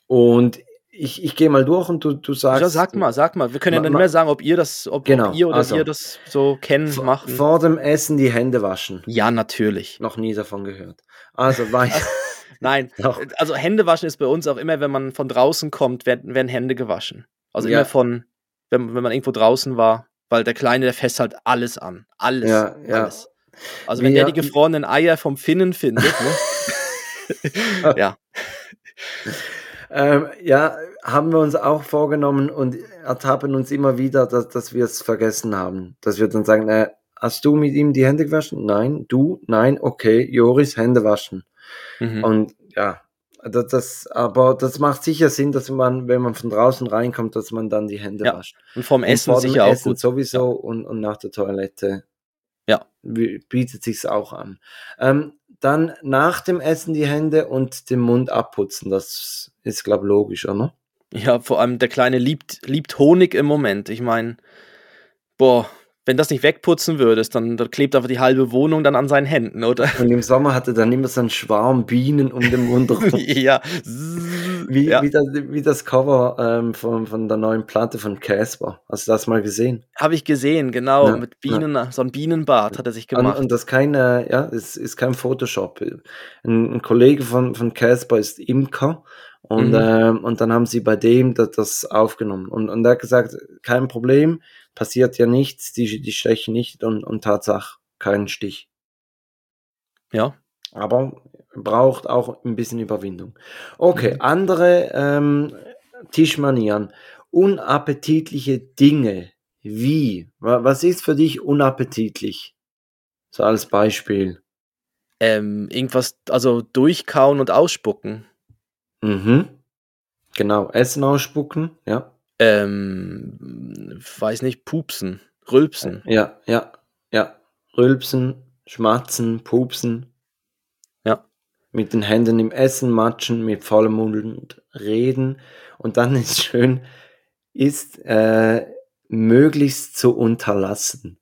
Und ich, ich gehe mal durch und du, du sagst. Ja, sag mal, sag mal. Wir können ja dann mehr sagen, ob ihr das, ob, Genau, ob ihr oder also. ihr das so kennen, machen. Vor dem Essen die Hände waschen. Ja, natürlich. Noch nie davon gehört. Also weiter. [LAUGHS] Nein, [LAUGHS] also Hände waschen ist bei uns auch immer, wenn man von draußen kommt, werden, werden Hände gewaschen. Also Ja. immer von, wenn, wenn man irgendwo draußen war, weil der Kleine, der fasst halt alles an. Alles. Ja, ja. Alles. Also wenn Wir- der die gefrorenen Eier vom Finnen findet, ne? [LAUGHS] ja. Ähm, ja, haben wir uns auch vorgenommen und ertappen uns immer wieder, dass, dass wir es vergessen haben. Dass wir dann sagen, äh, hast du mit ihm die Hände gewaschen? Nein. Du? Nein. Okay. Joris, Hände waschen. Mhm. Und ja, das, das, aber das macht sicher Sinn, dass man, wenn man von draußen reinkommt, dass man dann die Hände Ja, wascht. Und vom Und Essen vor dem sicher auch Essen gut. sowieso und, und nach der Toilette Ja. wie- bietet sich's auch an. Ähm, dann nach dem Essen die Hände und den Mund abputzen. Das ist, glaube logisch, oder? Ja, vor allem der Kleine liebt, liebt Honig im Moment. Ich meine, boah, wenn das nicht wegputzen würdest, dann, dann klebt einfach die halbe Wohnung dann an seinen Händen, oder? Und im Sommer hatte dann immer so einen Schwarm Bienen um den Mund [LAUGHS] rum. ja. Wie, ja. wie, das, wie das Cover ähm, von, von der neuen Platte von Casper. Hast du das mal gesehen? Habe ich gesehen, genau. Ja, mit Bienen, so ein Bienenbad hat er sich Und, gemacht. und das kein, äh, ja, es ist kein Photoshop. Ein, ein Kollege von, von Casper ist Imker und, Mhm. ähm, und dann haben sie bei dem das, das aufgenommen. Und, und er hat gesagt, kein Problem, passiert ja nichts, die, die stechen nicht und, und Tatsache keinen Stich. Ja. Aber braucht auch ein bisschen Überwindung. Okay, andere ähm, Tischmanieren. Unappetitliche Dinge. Wie? Wa- Was ist für dich unappetitlich? So als Beispiel. Ähm, irgendwas, also durchkauen und ausspucken. Mhm. Genau, Essen ausspucken, ja. Ähm, weiß nicht, pupsen, rülpsen. Ja, ja, ja. Rülpsen, schmatzen, pupsen. Ja. Mit den Händen im Essen matschen, mit vollem Mund reden. Und dann ist schön, ist äh, möglichst zu unterlassen.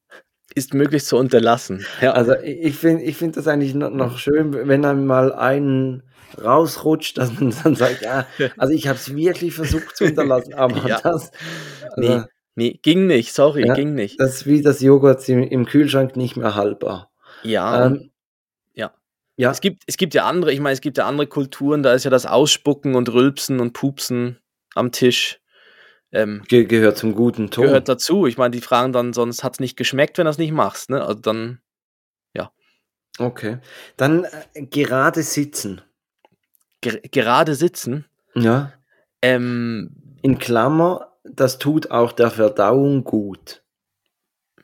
Ist möglich zu unterlassen. Ja. Also ich finde ich finde das eigentlich noch, schön, wenn dann mal einen rausrutscht, dass man dann sagt, ja, also ich habe es wirklich versucht zu unterlassen, aber Ja. das, Nee, also, nee, ging nicht, sorry, Ja, ging nicht. das ist wie das Joghurt im, im Kühlschrank nicht mehr haltbar. Ja, Ähm, ja. ja, es gibt, es gibt ja andere, ich meine, es gibt ja andere Kulturen, da ist ja das Ausspucken und Rülpsen und Pupsen am Tisch. Ähm, ge gehört zum guten Ton. gehört dazu. Ich meine, die fragen dann, sonst hat es nicht geschmeckt, wenn du es nicht machst. Ne? Also dann, Okay. Dann äh, gerade sitzen. Ger gerade sitzen. Ja. Ähm, In Klammer, das tut auch der Verdauung gut.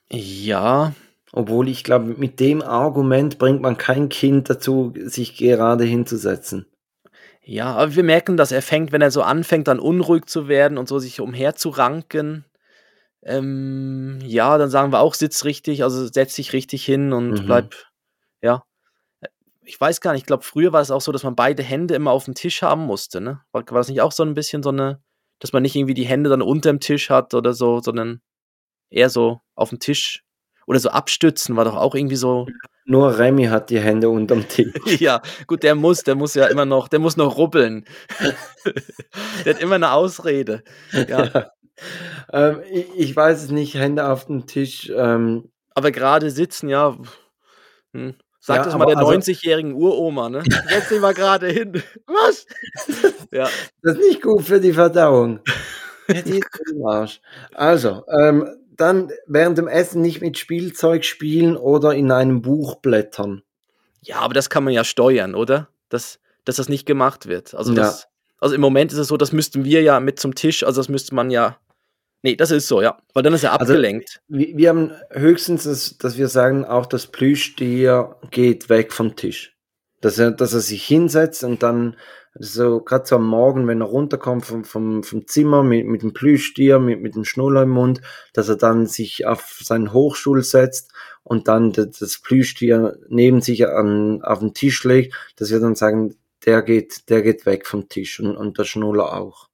ja, Obwohl ich glaube, mit dem Argument bringt man kein Kind dazu, sich gerade hinzusetzen. ja, aber wir merken, dass er fängt, wenn er so anfängt, dann unruhig zu werden und so sich umherzuranken. Ähm, ja, dann sagen wir auch, sitz richtig, also setz dich richtig hin und Mhm. bleib, ja. Ich weiß gar nicht, ich glaube, früher war es auch so, dass man beide Hände immer auf dem Tisch haben musste, ne? War, war das nicht auch so ein bisschen so eine, dass man nicht irgendwie die Hände dann unter dem Tisch hat oder so, sondern eher so auf dem Tisch oder so abstützen, war doch auch irgendwie so, Nur Remy hat die Hände unterm Tisch. [LAUGHS] ja, gut, der muss, der muss ja immer noch, der muss noch rubbeln. [LAUGHS] der hat immer eine Ausrede. Ja, ähm, ich, ich weiß es nicht, Hände auf dem Tisch. Ähm, aber gerade sitzen, ja, hm. Sag Ja, das mal der also- 90-jährigen Uroma, ne? [LAUGHS] Setz dich mal gerade hin. Was? ja, das ist nicht gut für die Verdauung. [LAUGHS] Die ist im Arsch. Also, ähm, dann während dem Essen nicht mit Spielzeug spielen oder in einem Buch blättern. ja, aber das kann man ja steuern, oder? Dass, dass das nicht gemacht wird. Also, Ja. das, also im Moment ist es so, das müssten wir ja mit zum Tisch, also das müsste man ja. Nee, das ist so, ja. Weil dann ist er Also- abgelenkt. Wir, wir haben höchstens, das, dass wir sagen, auch das Plüschtier geht weg vom Tisch. Dass er, dass er sich hinsetzt und dann so, gerade so am Morgen, wenn er runterkommt vom, vom, vom Zimmer mit, mit dem Plüschtier, mit, mit dem Schnuller im Mund, dass er dann sich auf seinen Hochstuhl setzt und dann das, das Plüschtier neben sich an, auf den Tisch legt, dass wir dann sagen, der geht, der geht weg vom Tisch und, und der Schnuller auch.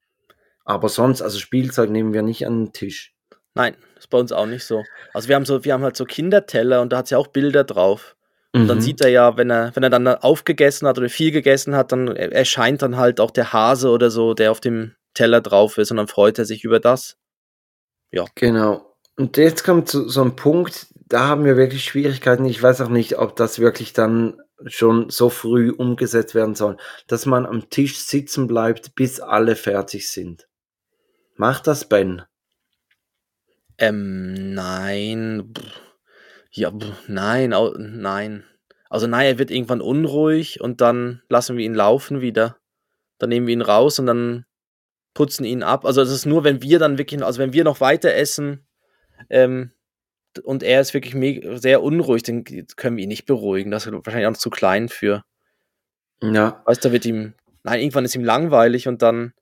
Aber sonst, also Spielzeug nehmen wir nicht an den Tisch. Nein, ist bei uns auch nicht so. Also wir haben so, wir haben halt so Kinderteller und da hat es ja auch Bilder drauf. Und dann Mhm. sieht er ja, wenn er, wenn er dann aufgegessen hat oder viel gegessen hat, dann erscheint dann halt auch der Hase oder so, der auf dem Teller drauf ist und dann freut er sich über das. Genau. Und jetzt kommt so, so ein Punkt, da haben wir wirklich Schwierigkeiten. Ich weiß auch nicht, ob das wirklich dann schon so früh umgesetzt werden soll, dass man am Tisch sitzen bleibt, bis alle fertig sind. Macht das Ben? Ähm, nein. Ja, nein, nein. Also nein, er wird irgendwann unruhig und dann lassen wir ihn laufen wieder. Dann nehmen wir ihn raus und dann putzen ihn ab. Also es ist nur, wenn wir dann wirklich, also wenn wir noch weiter essen ähm, und er ist wirklich sehr unruhig, dann können wir ihn nicht beruhigen. Das ist wahrscheinlich auch noch zu klein für. Ja. Weißt du, da wird ihm, nein, irgendwann ist ihm langweilig und dann,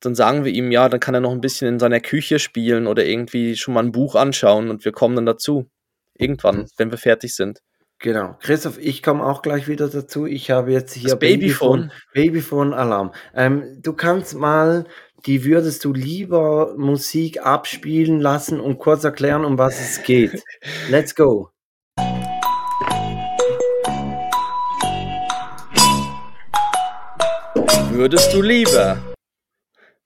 dann sagen wir ihm, ja, dann kann er noch ein bisschen in seiner Küche spielen oder irgendwie schon mal ein Buch anschauen und wir kommen dann dazu. Irgendwann, Mhm. wenn wir fertig sind. Genau. Christoph, ich komme auch gleich wieder dazu. Ich habe jetzt hier Das Babyphone. Babyphone-Alarm. Ähm, du kannst mal die würdest du lieber Musik abspielen lassen und kurz erklären, um was es geht. [LAUGHS] Let's go. Würdest du lieber?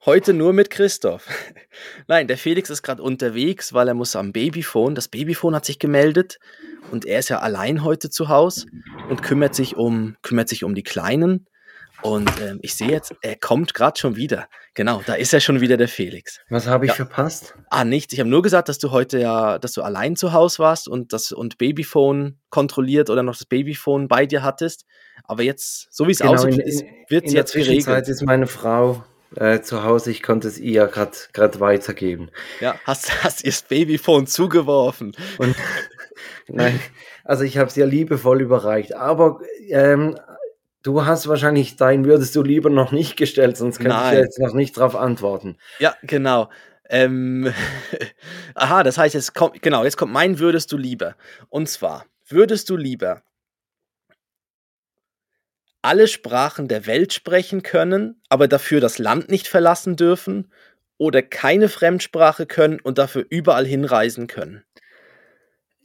Heute nur mit Christoph. [LAUGHS] Nein, der Felix ist gerade unterwegs, weil er muss am Babyphone. Das Babyphone hat sich gemeldet und er ist ja allein heute zu Hause und kümmert sich um kümmert sich um die Kleinen. Und ähm, ich sehe jetzt, er kommt gerade schon wieder. Genau, da ist er schon wieder, der Felix. Was habe ich Ja. verpasst? Ah, nichts. Ich habe nur gesagt, dass du heute ja, dass du allein zu Hause warst und das und Babyphone kontrolliert oder noch das Babyphone bei dir hattest. Aber jetzt, so wie es Genau, aussieht, in, ist, in, wird in es der jetzt Zwischenzeit geregelt. ist meine Frau äh, zu Hause. Ich konnte es ihr gerade weitergeben. Ja, hast, hast ihr das Babyphone zugeworfen. Und [LAUGHS] nein, also ich habe es ihr liebevoll überreicht. Aber ähm, du hast wahrscheinlich dein würdest du lieber noch nicht gestellt, sonst könnte ich ja Nein. jetzt noch nicht darauf antworten. Ja, genau. Ähm, [LAUGHS] aha, das heißt, jetzt kommt, genau, jetzt kommt mein würdest du lieber. Und zwar, würdest du lieber alle Sprachen der Welt sprechen können, aber dafür das Land nicht verlassen dürfen, oder keine Fremdsprache können und dafür überall hinreisen können?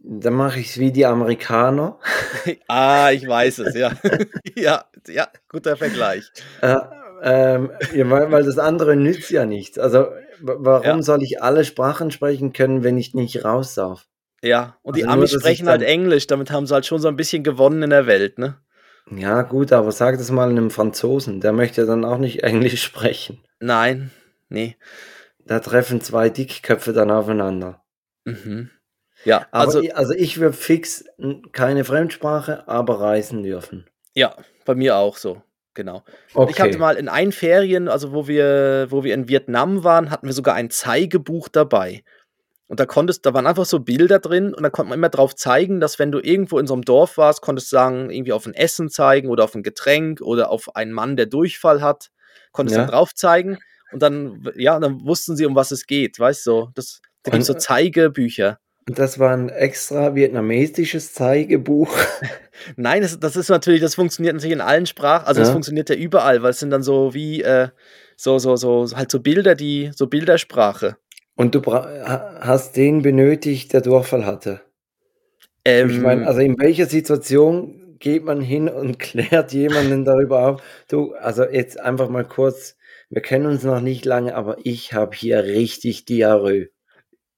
Dann mache ich es wie die Amerikaner. [LAUGHS] ah, ich weiß es, ja. [LAUGHS] ja, ja, guter Vergleich. Äh, ähm, ja, weil, weil das andere nützt ja nichts. Also warum Ja. soll ich alle Sprachen sprechen können, wenn ich nicht raus darf? Ja, und die Also nur, Amis sprechen halt Englisch, damit haben sie halt schon so ein bisschen gewonnen in der Welt, ne? Ja gut, aber sag das mal einem Franzosen, der möchte dann auch nicht [LAUGHS] Englisch sprechen. Nein, nee. Da treffen zwei Dickköpfe dann aufeinander. Mhm. Ja, Aber also, ich, also ich würde fix keine Fremdsprache, aber reisen dürfen. ja, bei mir auch so, genau. Ich hatte mal in einen Ferien, also wo wir, wo wir in Vietnam waren, hatten wir sogar ein Zeigebuch dabei. Und da konntest, da waren einfach so Bilder drin und da konnte man immer drauf zeigen, dass wenn du irgendwo in so einem Dorf warst, konntest du sagen, irgendwie auf ein Essen zeigen oder auf ein Getränk oder auf einen Mann, der Durchfall hat, konntest Ja. dann drauf zeigen und dann, ja, dann wussten sie, um was es geht, weißt du? So, das, da gibt es so Zeigebücher. Und das war ein extra vietnamesisches Zeigebuch. [LAUGHS] Nein, das, das ist natürlich, das funktioniert natürlich in allen Sprachen, also es Ja. funktioniert ja überall, weil es sind dann so wie, äh, so, so, so, halt so Bilder, die, so Bildersprache. Und du hast den benötigt, der Durchfall hatte. Ähm, Ich meine, also in welcher Situation geht man hin und [LAUGHS] klärt jemanden darüber auf? Du, also jetzt einfach mal kurz, wir kennen uns noch nicht lange, aber ich habe hier richtig Diarrhoe.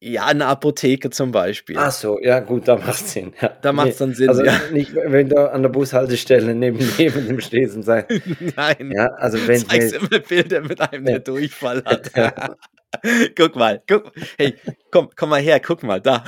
ja, eine Apotheke zum Beispiel. Ach so, ja gut, da macht Sinn. Ja. da macht es dann Sinn, Also ja. [LAUGHS] nicht, wenn du an der Bushaltestelle neben [LAUGHS] jemandem stehst und sagst, Nein, ja, also wenn zeigst immer Bilder mit einem, der Ja. Durchfall hat. [LAUGHS] guck mal, guck, hey, komm, komm mal her, guck mal, da.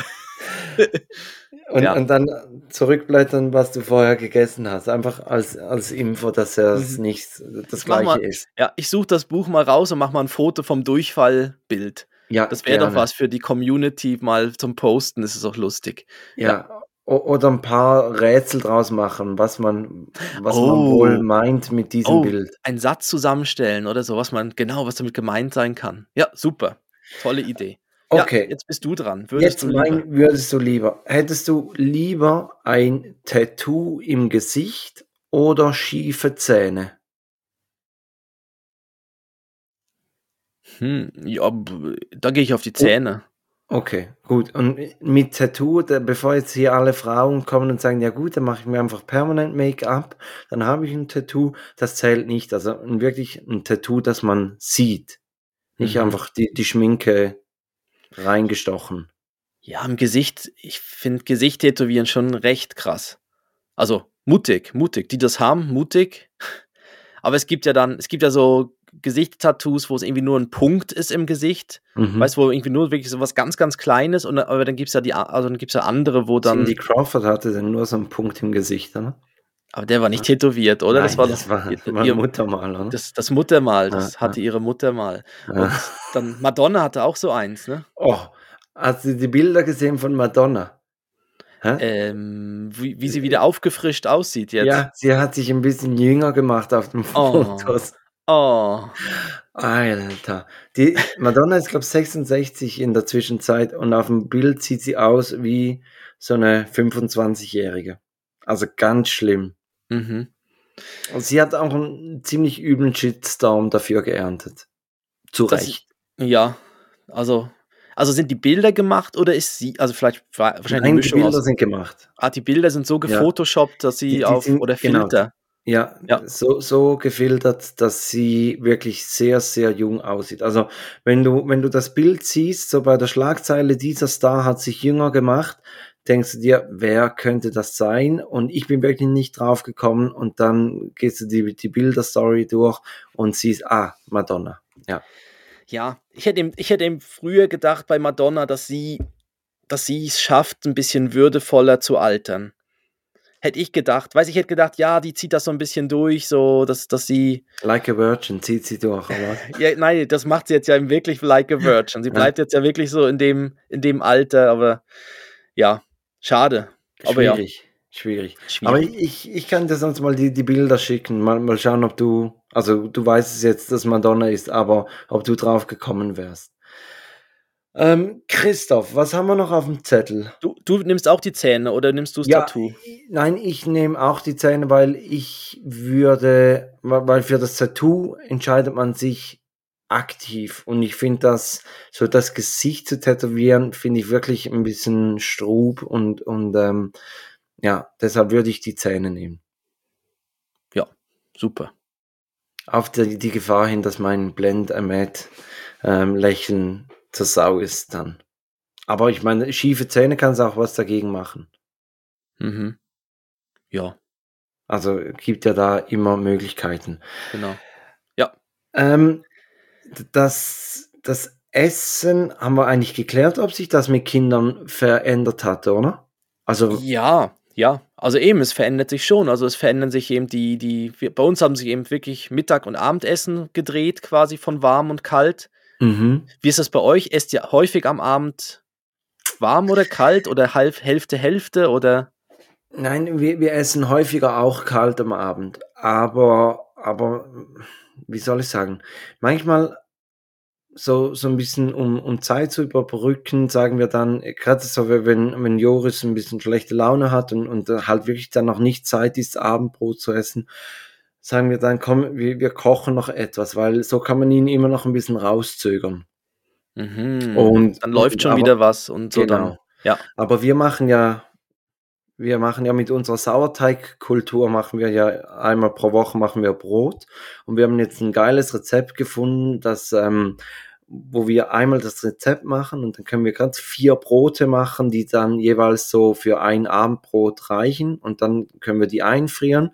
und, Ja. und dann zurückblättern, was du vorher gegessen hast. Einfach als, als Info, dass es Mhm. nicht das Mach gleiche mal- ist. Ja, ich suche das Buch mal raus und mach mal ein Foto vom Durchfallbild. Ja, Das wäre doch was für die Community mal zum Posten, das ist auch lustig. Ja. O- Oder ein paar Rätsel draus machen, was man, was man Oh. wohl meint mit diesem Oh, Bild. einen Satz zusammenstellen oder so, was man genau, was damit gemeint sein kann. Ja, super. Tolle Idee. Okay. Ja, jetzt bist du dran. Würdest Jetzt du lieber? mein, würdest du lieber, hättest du lieber ein Tattoo im Gesicht oder schiefe Zähne? Hm, ja, da gehe ich auf die Zähne. Okay, gut. Und mit Tattoo, bevor jetzt hier alle Frauen kommen und sagen, ja gut, dann mache ich mir einfach permanent Make-up, dann habe ich ein Tattoo, das zählt nicht. Also wirklich ein Tattoo, das man sieht. Nicht Mhm. einfach die, die Schminke reingestochen. Ja, im Gesicht, ich finde Gesicht tätowieren schon recht krass. Also mutig, mutig. Die das haben, mutig. Aber es gibt ja dann, es gibt ja so Gesichtstattoos, wo es irgendwie nur ein Punkt ist im Gesicht. Mhm. Weißt du, wo irgendwie nur wirklich so was ganz, ganz Kleines und aber dann gibt es ja die, also dann gibt's ja andere, wo dann. Cindy Crawford hatte dann nur so einen Punkt im Gesicht, oder? Aber der war nicht tätowiert, oder? das Nein, war das das, war, war ihr- Muttermal, oder? das, das Muttermal, das Ja, hatte ihre Mutter mal. Ja. Und dann Madonna hatte auch so eins, ne? Oh, hast du die Bilder gesehen von Madonna? Ähm, wie, wie sie wieder aufgefrischt aussieht jetzt. Ja, sie hat sich ein bisschen jünger gemacht auf den Oh. Fotos. Oh, Alter. Die Madonna ist, glaube ich, 66 in der Zwischenzeit und auf dem Bild sieht sie aus wie so eine 25-Jährige. Also ganz schlimm. mhm. Und sie hat auch einen ziemlich üblen Shitstorm dafür geerntet. Zu Das- Recht. Ja, also, also sind die Bilder gemacht oder ist sie, also vielleicht wa- wahrscheinlich Nein, die Bilder aus. sind gemacht. Ah, die Bilder sind so gefotoshoppt, dass sie Die- die auf sind- oder genau. Ja, Ja. So, so gefiltert, dass sie wirklich sehr, sehr jung aussieht. Also, wenn du, wenn du das Bild siehst, so bei der Schlagzeile, dieser Star hat sich jünger gemacht, denkst du dir, wer könnte das sein? Und ich bin wirklich nicht drauf gekommen und dann gehst du die, die Bilderstory durch und siehst, ah, Madonna. Ja. Ja, ich hätte, ich hätte ihm früher gedacht bei Madonna, dass sie, dass sie es schafft, ein bisschen würdevoller zu altern. Hätte ich gedacht. Weiß ich hätte gedacht, ja, die zieht das so ein bisschen durch, so, dass, dass sie. Like a Virgin zieht sie durch, aber. [LAUGHS] ja, nein, das macht sie jetzt ja wirklich like a Virgin. Sie bleibt jetzt ja wirklich so in dem, in dem Alter, aber ja, schade. Aber Schwierig. Ja. Schwierig. Schwierig. Aber ich, ich kann dir sonst mal die, die Bilder schicken. Mal, mal schauen, ob du, also du weißt es jetzt, dass Madonna ist, aber ob du drauf gekommen wärst. Ähm, Christoph, was haben wir noch auf dem Zettel? Du, du nimmst auch die Zähne oder nimmst du das ja, Tattoo? Nein, ich nehme auch die Zähne, weil ich würde, weil für das Tattoo entscheidet man sich aktiv und ich finde das, so das Gesicht zu tätowieren, finde ich wirklich ein bisschen strub und, und ähm, ja, deshalb würde ich die Zähne nehmen. Ja, super. Auf die, die Gefahr hin, dass mein Blend Ahmed ähm, Lächeln zur Sau ist dann. Aber ich meine, schiefe Zähne kann es auch was dagegen machen. Mhm. Ja. Also gibt ja da immer Möglichkeiten. Genau. Ja. Ähm, das, das Essen haben wir eigentlich geklärt, ob sich das mit Kindern verändert hat, oder? Also ja, ja, also eben, es verändert sich schon. Also es verändern sich eben die, die, bei uns haben sich eben wirklich Mittag- und Abendessen gedreht, quasi von warm und kalt. Mhm. Wie ist das bei euch? Esst ihr häufig am Abend warm oder kalt oder halb Hälfte, Hälfte oder? Nein, wir, wir essen häufiger auch kalt am Abend. Aber, aber, wie soll ich sagen? Manchmal so, so ein bisschen, um, um Zeit zu überbrücken, sagen wir dann, gerade so, wenn, wenn Joris ein bisschen schlechte Laune hat und, und halt wirklich dann noch nicht Zeit ist, Abendbrot zu essen, sagen wir dann, komm, wir, wir kochen noch etwas, weil so kann man ihn immer noch ein bisschen rauszögern. Mhm. Und dann läuft schon aber, wieder was und so genau. dann. Ja. Aber wir machen ja, wir machen ja mit unserer Sauerteigkultur machen wir ja einmal pro Woche machen wir Brot und wir haben jetzt ein geiles Rezept gefunden, das ähm, wo wir einmal das Rezept machen und dann können wir ganz vier Brote machen, die dann jeweils so für ein Abendbrot reichen und dann können wir die einfrieren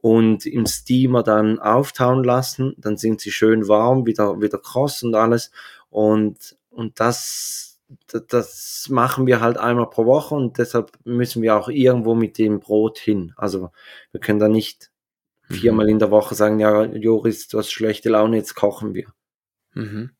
und im Steamer dann auftauen lassen. Dann sind sie schön warm, wieder, wieder kross und alles. Und, und das, das machen wir halt einmal pro Woche und deshalb müssen wir auch irgendwo mit dem Brot hin. Also wir können da nicht viermal mhm. in der Woche sagen, ja, Joris, du hast schlechte Laune, jetzt kochen wir. Mhm.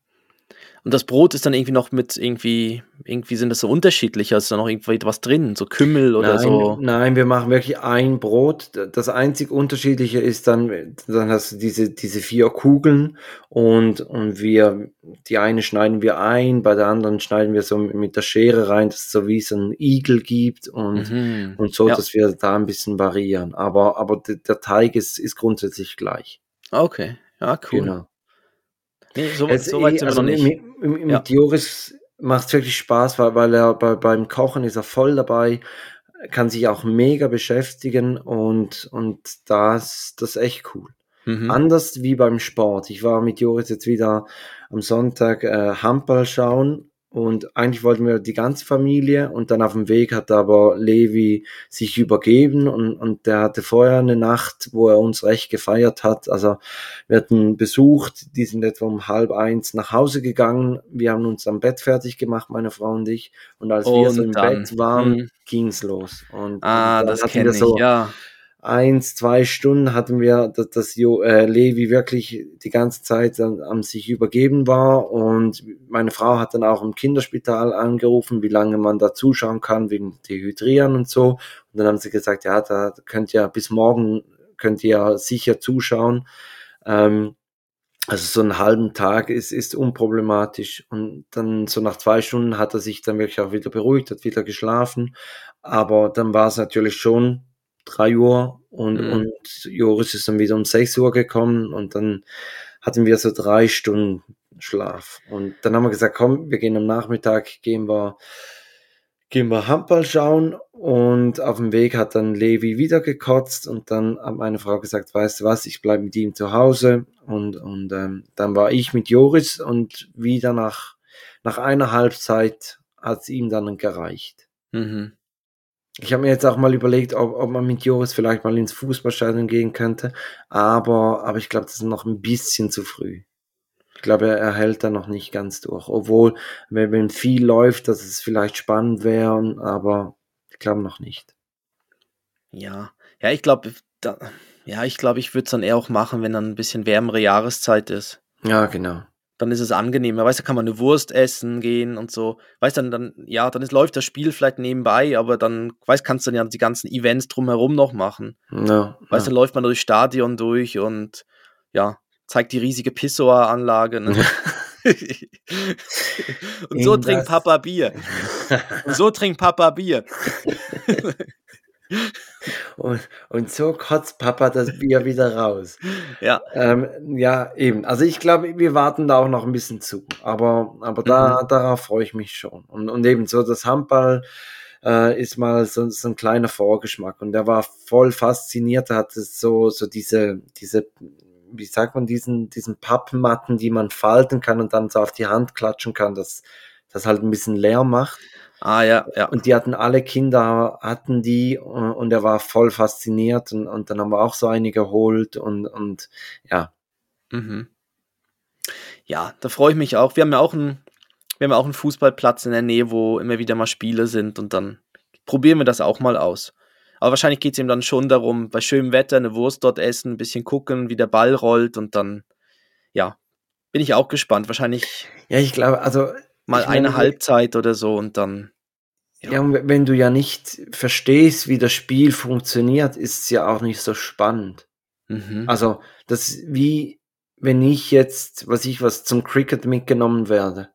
Und das Brot ist dann irgendwie noch mit irgendwie, irgendwie sind das so unterschiedlich, also ist da noch irgendwie was drin, so Kümmel oder nein, so. Nein, wir machen wirklich ein Brot. Das einzig Unterschiedliche ist dann, dann hast du diese, diese vier Kugeln und, und wir, die eine schneiden wir ein, bei der anderen schneiden wir so mit der Schere rein, dass es so wie so ein Igel gibt und, mhm. und so, ja. dass wir da ein bisschen variieren. Aber, aber der Teig ist, ist grundsätzlich gleich. Okay, ja, cool. Genau. Nee, so, so weit sind also wir noch nicht. Mit, mit, ja. Joris macht es wirklich Spaß, weil, weil er bei, beim Kochen ist er voll dabei, kann sich auch mega beschäftigen und, und das, das ist echt cool. Mhm. Anders wie beim Sport. Ich war mit Joris jetzt wieder am Sonntag äh, Handball schauen und eigentlich wollten wir die ganze Familie und dann auf dem Weg hat aber Levi sich übergeben und, und der hatte vorher eine Nacht, wo er uns recht gefeiert hat. Also wir hatten besucht, die sind etwa um halb eins nach Hause gegangen. Wir haben uns am Bett fertig gemacht, meine Frau und ich. Und als und wir so im dann, Bett waren, hm. ging's los. Und, ah, und das kenne ich, so, ja eins, zwei Stunden hatten wir, dass, dass jo, äh, Levi wirklich die ganze Zeit an, an sich übergeben war und meine Frau hat dann auch im Kinderspital angerufen, wie lange man da zuschauen kann wegen Dehydrieren und so. Und dann haben sie gesagt, ja, da könnt ihr bis morgen könnt ihr sicher zuschauen. Ähm, also so einen halben Tag ist, ist unproblematisch. Und dann so nach zwei Stunden hat er sich dann wirklich auch wieder beruhigt, hat wieder geschlafen. Aber dann war es natürlich schon 3 Uhr und, mhm. und Joris ist dann wieder um 6 Uhr gekommen und dann hatten wir so drei Stunden Schlaf. Und dann haben wir gesagt, komm, wir gehen am Nachmittag, gehen wir, gehen wir Handball schauen und auf dem Weg hat dann Levi wieder gekotzt und dann hat meine Frau gesagt, weißt du was, ich bleibe mit ihm zu Hause und, und ähm, dann war ich mit Joris und wieder nach, nach einer Halbzeit hat es ihm dann gereicht. Mhm. Ich habe mir jetzt auch mal überlegt, ob, ob man mit Joris vielleicht mal ins Fußballstadion gehen könnte, aber, aber ich glaube, das ist noch ein bisschen zu früh. Ich glaube, er, er hält da noch nicht ganz durch. Obwohl, wenn, wenn viel läuft, dass es vielleicht spannend wäre, aber ich glaube noch nicht. Ja, ja, ich glaube, ja, ich glaube, ich würde es dann eher auch machen, wenn dann ein bisschen wärmere Jahreszeit ist. Ja, genau. Dann ist es angenehmer. Weißt du, kann man eine Wurst essen gehen und so. Weißt du, dann, dann, ja, dann ist, läuft das Spiel vielleicht nebenbei, aber dann, weißt kannst du dann ja die ganzen Events drumherum noch machen. Ja, weißt du, dann läuft man durch Stadion durch und ja, zeigt die riesige Pissoir-Anlage. Ne? [LAUGHS] [LAUGHS] und so trinkt Papa Bier. und so trinkt Papa Bier. Und, und so kotzt Papa das Bier wieder raus. [LAUGHS] Ja. Ähm, ja, eben. Also ich glaube, wir warten da auch noch ein bisschen zu. Aber, aber da, mhm. darauf freue ich mich schon. Und, und eben so das Handball äh, ist mal so, so ein kleiner Vorgeschmack. Und der war voll fasziniert. Er hatte so, so diese, diese, wie sagt man, diesen, diesen Pappmatten, die man falten kann und dann so auf die Hand klatschen kann, dass das halt ein bisschen leer macht. Ah, ja, ja. Und die hatten alle Kinder, hatten die und er war voll fasziniert und, und dann haben wir auch so eine geholt und, und ja. Mhm. Ja, da freue ich mich auch. Wir haben ja auch einen, wir haben ja auch einen Fußballplatz in der Nähe, wo immer wieder mal Spiele sind und dann probieren wir das auch mal aus. Aber wahrscheinlich geht es ihm dann schon darum, bei schönem Wetter eine Wurst dort essen, ein bisschen gucken, wie der Ball rollt und dann, ja, bin ich auch gespannt. Wahrscheinlich. Ja, ich glaube, also mal eine meine, Halbzeit oder so und dann. Ja. ja, wenn du ja nicht verstehst, wie das Spiel funktioniert, ist es ja auch nicht so spannend. Mhm. Also, das wie wenn ich jetzt, was ich was zum Cricket mitgenommen werde.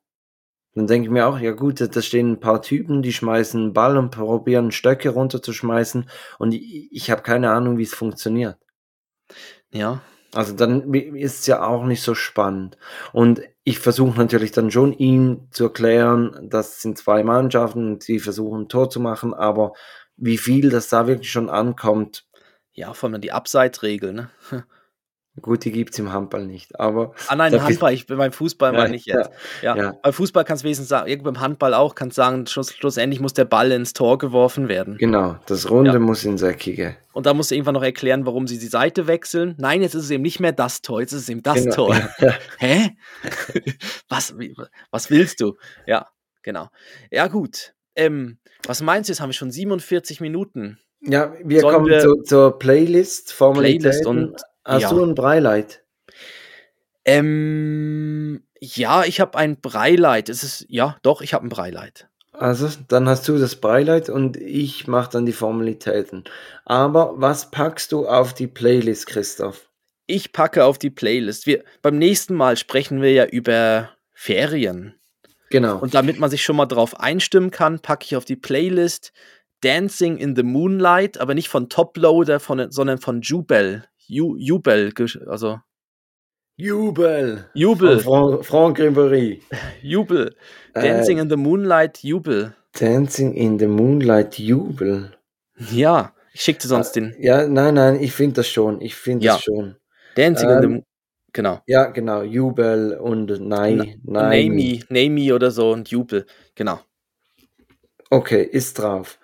Dann denke ich mir auch, ja gut, da stehen ein paar Typen, die schmeißen einen Ball und probieren Stöcke runterzuschmeißen und ich, ich habe keine Ahnung, wie es funktioniert. Ja. Also dann ist es ja auch nicht so spannend. Und ich versuche natürlich dann schon ihm zu erklären, das sind zwei Mannschaften die versuchen ein Tor zu machen, aber wie viel das da wirklich schon ankommt. Ja, vor allem die Abseitsregel, ne? Gut, die gibt es im Handball nicht, aber. Ah nein, im Handball, ich bin beim Fußball ja, meine ich jetzt. Ja, ja. ja. Beim Fußball kannst du wesentlich sagen, beim Handball auch, kannst du sagen, schluss, schlussendlich muss der Ball ins Tor geworfen werden. Genau, das Runde ja. muss ins Eckige. Und da musst du irgendwann noch erklären, warum sie die Seite wechseln. Nein, jetzt ist es eben nicht mehr das Tor, jetzt ist es eben das genau. Tor. [LAUGHS] Hä? [LAUGHS] was, was willst du? Ja, genau. Ja, gut. Ähm, was meinst du, jetzt haben wir schon 47 Minuten. Ja, wir Sollen kommen wir zu, zur Playlist, Formalitäten. Playlist und Hast ja. du ein Breileit? Ähm, ja, ich habe ein Breileit. Es ist, ja, doch, ich habe ein Breileit. Also, dann hast du das Breileit und ich mache dann die Formalitäten. Aber was packst du auf die Playlist, Christoph? Ich packe auf die Playlist. Wir, beim nächsten Mal sprechen wir ja über Ferien. Genau. Und damit man sich schon mal drauf einstimmen kann, packe ich auf die Playlist Dancing in the Moonlight, aber nicht von Toploader, von, sondern von Jubel. Ju Jubel, also. Jubel. Jubel. Von Franck Ribéry. [LAUGHS] Jubel. Dancing äh, in the Moonlight, Jubel. Dancing in the Moonlight, Jubel. Ja, ich schicke dir sonst den. Ja, nein, nein, ich finde das schon. Ich finde ja. das schon. Dancing ähm, in the Genau. Ja, genau. Jubel und Nei. Name, Name oder so und Jubel. Genau. Okay, ist drauf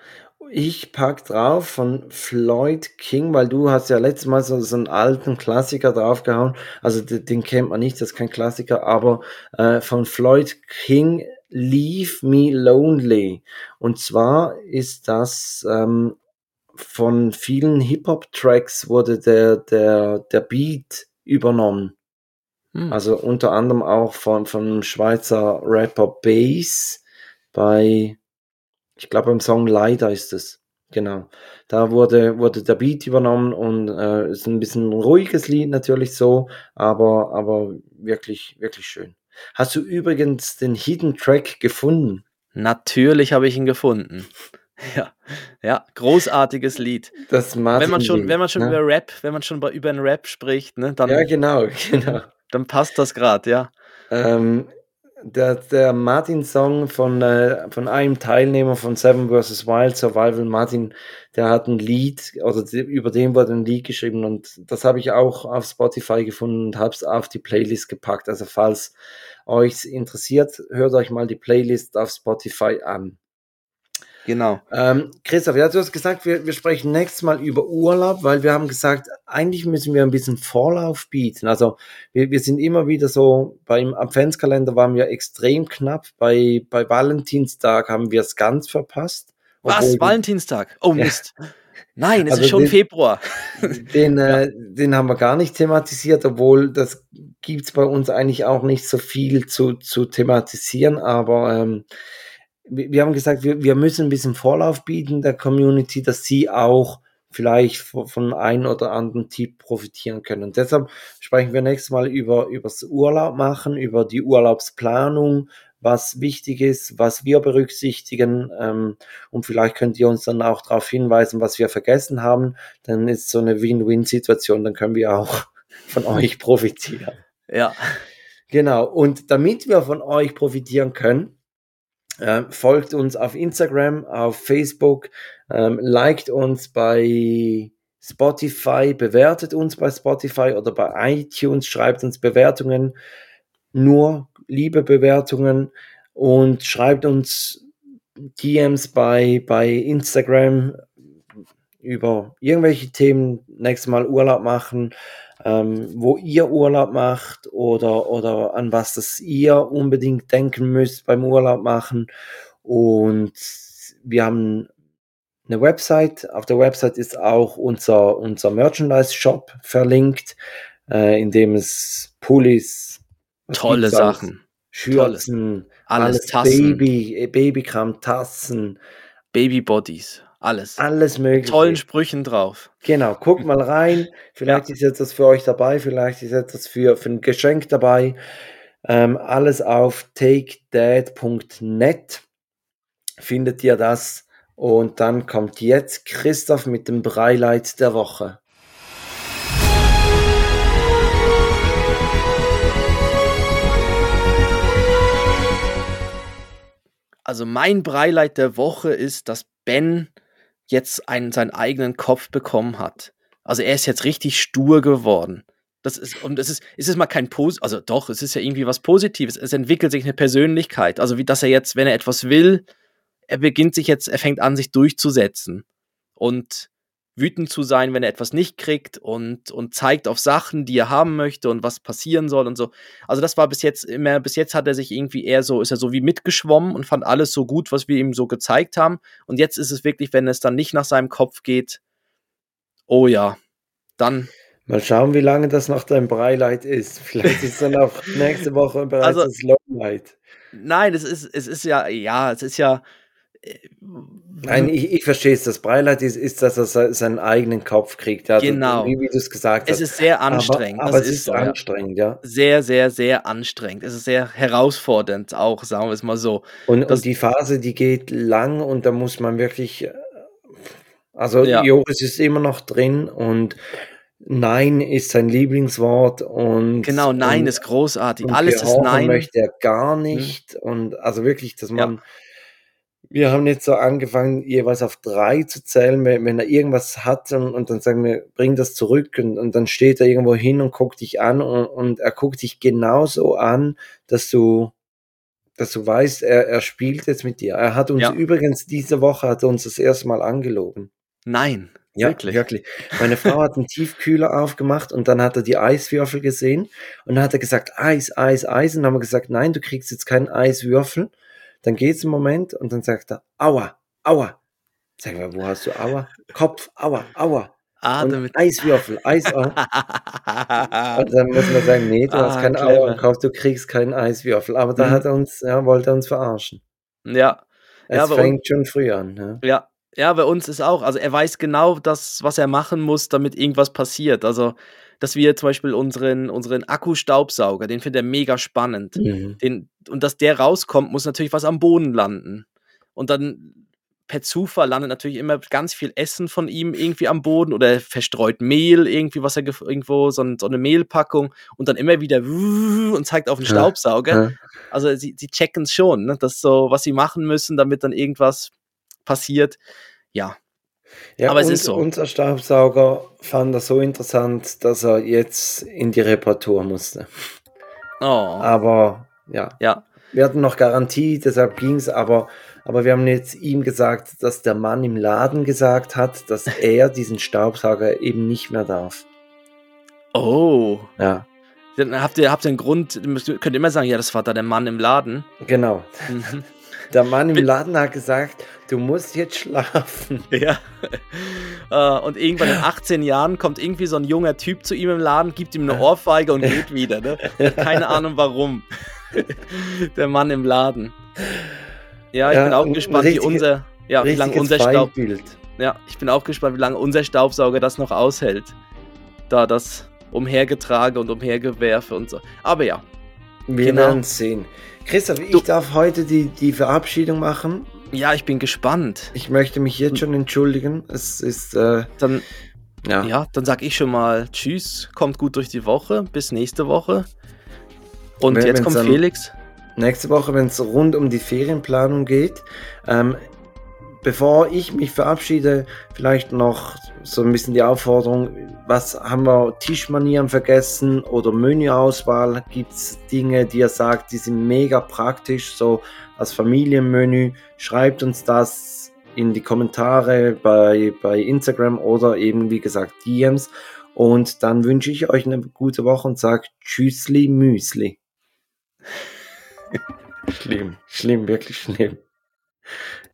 ich pack drauf von Floyd King, weil du hast ja letztes Mal so, so einen alten Klassiker draufgehauen. Also den, den kennt man nicht, das ist kein Klassiker, aber äh, von Floyd King Leave Me Lonely. Und zwar ist das ähm, von vielen Hip-Hop-Tracks wurde der, der, der Beat übernommen. Hm. Also unter anderem auch von, von Schweizer Rapper Bass bei ich glaube im Song Leider ist es. Genau. Da wurde, wurde der Beat übernommen und äh, ist ein bisschen ein ruhiges Lied natürlich so, aber, aber wirklich, wirklich schön. Hast du übrigens den Hidden Track gefunden? Natürlich habe ich ihn gefunden. [LAUGHS] Ja, ja, großartiges Lied. Das wenn man schon, wenn man schon ne? über Rap, wenn man schon über einen Rap spricht, ne, dann. Ja, genau, [LAUGHS] genau. Dann passt das gerade, ja. Ähm, der, der Martin-Song von, äh, von einem Teilnehmer von Seven vs. Wild Survival, Martin, der hat ein Lied, oder über den wurde ein Lied geschrieben und das habe ich auch auf Spotify gefunden und habe es auf die Playlist gepackt. Also falls euch interessiert, hört euch mal die Playlist auf Spotify an. Genau. Ähm, Christoph, ja, du hast gesagt, wir, wir sprechen nächstes Mal über Urlaub, weil wir haben gesagt, eigentlich müssen wir ein bisschen Vorlauf bieten. Also wir, wir sind immer wieder so, beim Adventskalender waren wir extrem knapp, bei, bei Valentinstag haben wir es ganz verpasst. Was? Valentinstag? Oh [LAUGHS] Mist. Ja. Nein, es Also ist schon den- Februar. [LAUGHS] Den, äh, den haben wir gar nicht thematisiert, obwohl das gibt's bei uns eigentlich auch nicht so viel zu, zu thematisieren, aber ähm, wir, haben gesagt, wir, wir müssen ein bisschen Vorlauf bieten der Community, dass sie auch vielleicht von, von einem oder anderen Tipp profitieren können. Und deshalb sprechen wir nächstes Mal über übers Urlaub machen, über die Urlaubsplanung, was wichtig ist, was wir berücksichtigen. Ähm, und vielleicht könnt ihr uns dann auch darauf hinweisen, was wir vergessen haben. Dann ist so eine Win-Win-Situation, dann können wir auch [LAUGHS] von euch profitieren. Ja. Genau. Und damit wir von euch profitieren können, äh, folgt uns auf Instagram, auf Facebook, ähm, liked uns bei Spotify, bewertet uns bei Spotify oder bei iTunes, schreibt uns Bewertungen, nur liebe Bewertungen und schreibt uns DMs bei, bei Instagram über irgendwelche Themen, nächstes Mal Urlaub machen, ähm, wo ihr Urlaub macht oder, oder an was das ihr unbedingt denken müsst beim Urlaub machen. Und wir haben eine Website. Auf der Website ist auch unser, unser Merchandise-Shop verlinkt, äh, in dem es Pullis, Tolle? Sachen. Schürzen, Alles, alles, Tassen. Baby, Babykram, Tassen, Babybodies. Alles. alles mögliche. Tollen Sprüchen drauf. Genau, guckt mal rein. [LAUGHS] Vielleicht ist etwas für euch dabei, vielleicht ist etwas für, für ein Geschenk dabei. Ähm, alles auf takedad.net findet ihr das. Und dann kommt jetzt Christoph mit dem Breileit der Woche. Also mein Breileid der Woche ist, dass Ben jetzt einen, seinen eigenen Kopf bekommen hat. Also er ist jetzt richtig stur geworden. Das ist, und es ist, es mal kein Pos, also doch, es ist ja irgendwie was Positives. Es entwickelt sich eine Persönlichkeit. Also wie, dass er jetzt, wenn er etwas will, er beginnt sich jetzt, er fängt an, sich durchzusetzen. Und wütend zu sein, wenn er etwas nicht kriegt und, und zeigt auf Sachen, die er haben möchte und was passieren soll und so. Also das war bis jetzt immer, bis jetzt hat er sich irgendwie eher so, ist er so wie mitgeschwommen und fand alles so gut, was wir ihm so gezeigt haben. Und jetzt ist es wirklich, wenn es dann nicht nach seinem Kopf geht, oh ja, dann, Mal schauen, wie lange das noch dein Breileit ist. Vielleicht ist dann auch [LAUGHS] nächste Woche bereits Also- das Lowlight. nein, es ist, es ist ja, ja, es ist ja, Nein, ich, ich verstehe es. Das Breileit ist, ist, dass er se- seinen eigenen Kopf kriegt. Ja, Genau. Wie, wie du es gesagt es hast. ist sehr anstrengend. Aber, aber es ist so, ja. anstrengend, ja. Sehr, sehr, sehr anstrengend. Es ist sehr herausfordernd, auch, sagen wir es mal so. Und, und die Phase, die geht lang und da muss man wirklich, äh, also Ja. Joris ist immer noch drin und Nein ist sein Lieblingswort und Genau, Nein und, ist großartig. Alles ist Nein. Mhm. möchte er gar nicht und also wirklich, dass Ja. Wir haben jetzt so angefangen, jeweils auf drei zu zählen, wenn, wenn er irgendwas hat und, und dann sagen wir, bring das zurück und, und dann steht er irgendwo hin und guckt dich an und, und er guckt dich genauso an, dass du, dass du weißt, er, er spielt jetzt mit dir. Er hat uns Ja. übrigens diese Woche hat er uns das erste Mal angelogen. Nein. Ja, Wirklich? wirklich. Meine Frau hat einen Tiefkühler aufgemacht und dann hat er die Eiswürfel gesehen und dann hat er gesagt, Eis, Eis, Eis. Und dann haben wir gesagt, nein, du kriegst jetzt keinen Eiswürfel. Dann geht's einen Moment und dann sagt er, aua, aua. Sag mal, wo hast du aua? Kopf, aua, aua. Ah, und damit. Eiswürfel, Eis, aua. [LAUGHS] Und dann muss man sagen, nee, du Ah, hast keinen. Aua im Kopf, du kriegst keinen Eiswürfel. Aber da Mhm. hat er uns, ja, wollte er uns verarschen. ja, Es Ja, fängt schon früh an. Ja. ja. Ja, bei uns ist auch, also er weiß genau das, was er machen muss, damit irgendwas passiert. Also, dass wir zum Beispiel unseren, unseren Akkustaubsauger, den findet er mega spannend. Mhm. Den, und dass der rauskommt, muss natürlich was am Boden landen. Und dann per Zufall landet natürlich immer ganz viel Essen von ihm irgendwie am Boden oder er verstreut Mehl, irgendwie, was er irgendwo, so, ein, so eine Mehlpackung und dann immer wieder und zeigt auf den Staubsauger. Ja. Also sie, sie checken es schon, ne? das ist so, was sie machen müssen, damit dann irgendwas passiert. Ja, Ja, Aber es und ist so. Unser Staubsauger fand das so interessant, dass er jetzt in die Reparatur musste. oh, Aber ja, ja. wir hatten noch Garantie, deshalb ging es, aber, aber wir haben jetzt ihm gesagt, dass der Mann im Laden gesagt hat, dass [LAUGHS] er diesen Staubsauger eben nicht mehr darf. Oh. Ja, Dann habt ihr, habt ihr einen Grund, ihr könnt immer sagen, ja, das war da der Mann im Laden. genau. Mhm. Der Mann im Laden hat gesagt, du musst jetzt schlafen. [LAUGHS] Ja. Äh, und irgendwann in 18 Jahren kommt irgendwie so ein junger Typ zu ihm im Laden, gibt ihm eine Ohrfeige und geht wieder. Ne? Keine Ahnung warum. [LAUGHS] Der Mann im Laden. Ja, ich Ja, bin auch gespannt, wie richtige- unser, ja, wie lange unser Staub, ja, ich bin auch gespannt, wie lange unser Staubsauger das noch aushält. Da das umhergetrage und umhergewerfe und so. Aber ja, Wir Genau. werden sehen. Christoph, ich Du- darf heute die, die Verabschiedung machen. ja, ich bin gespannt. Ich möchte mich jetzt schon entschuldigen. Es ist, äh, Dann, ja. Ja, dann sag ich schon mal Tschüss, kommt gut durch die Woche, bis nächste Woche. Und Wenn- jetzt kommt Felix. nächste Woche, wenn es rund um die Ferienplanung geht. Ähm, bevor ich mich verabschiede, vielleicht noch so ein bisschen die Aufforderung, was haben wir Tischmanieren vergessen oder Menüauswahl? Gibt es Dinge, die ihr sagt, die sind mega praktisch, so als Familienmenü? Schreibt uns das in die Kommentare bei, bei Instagram oder eben, wie gesagt, DMs. Und dann wünsche ich euch eine gute Woche und sage Tschüssli Müsli. [LAUGHS] schlimm, schlimm, wirklich schlimm.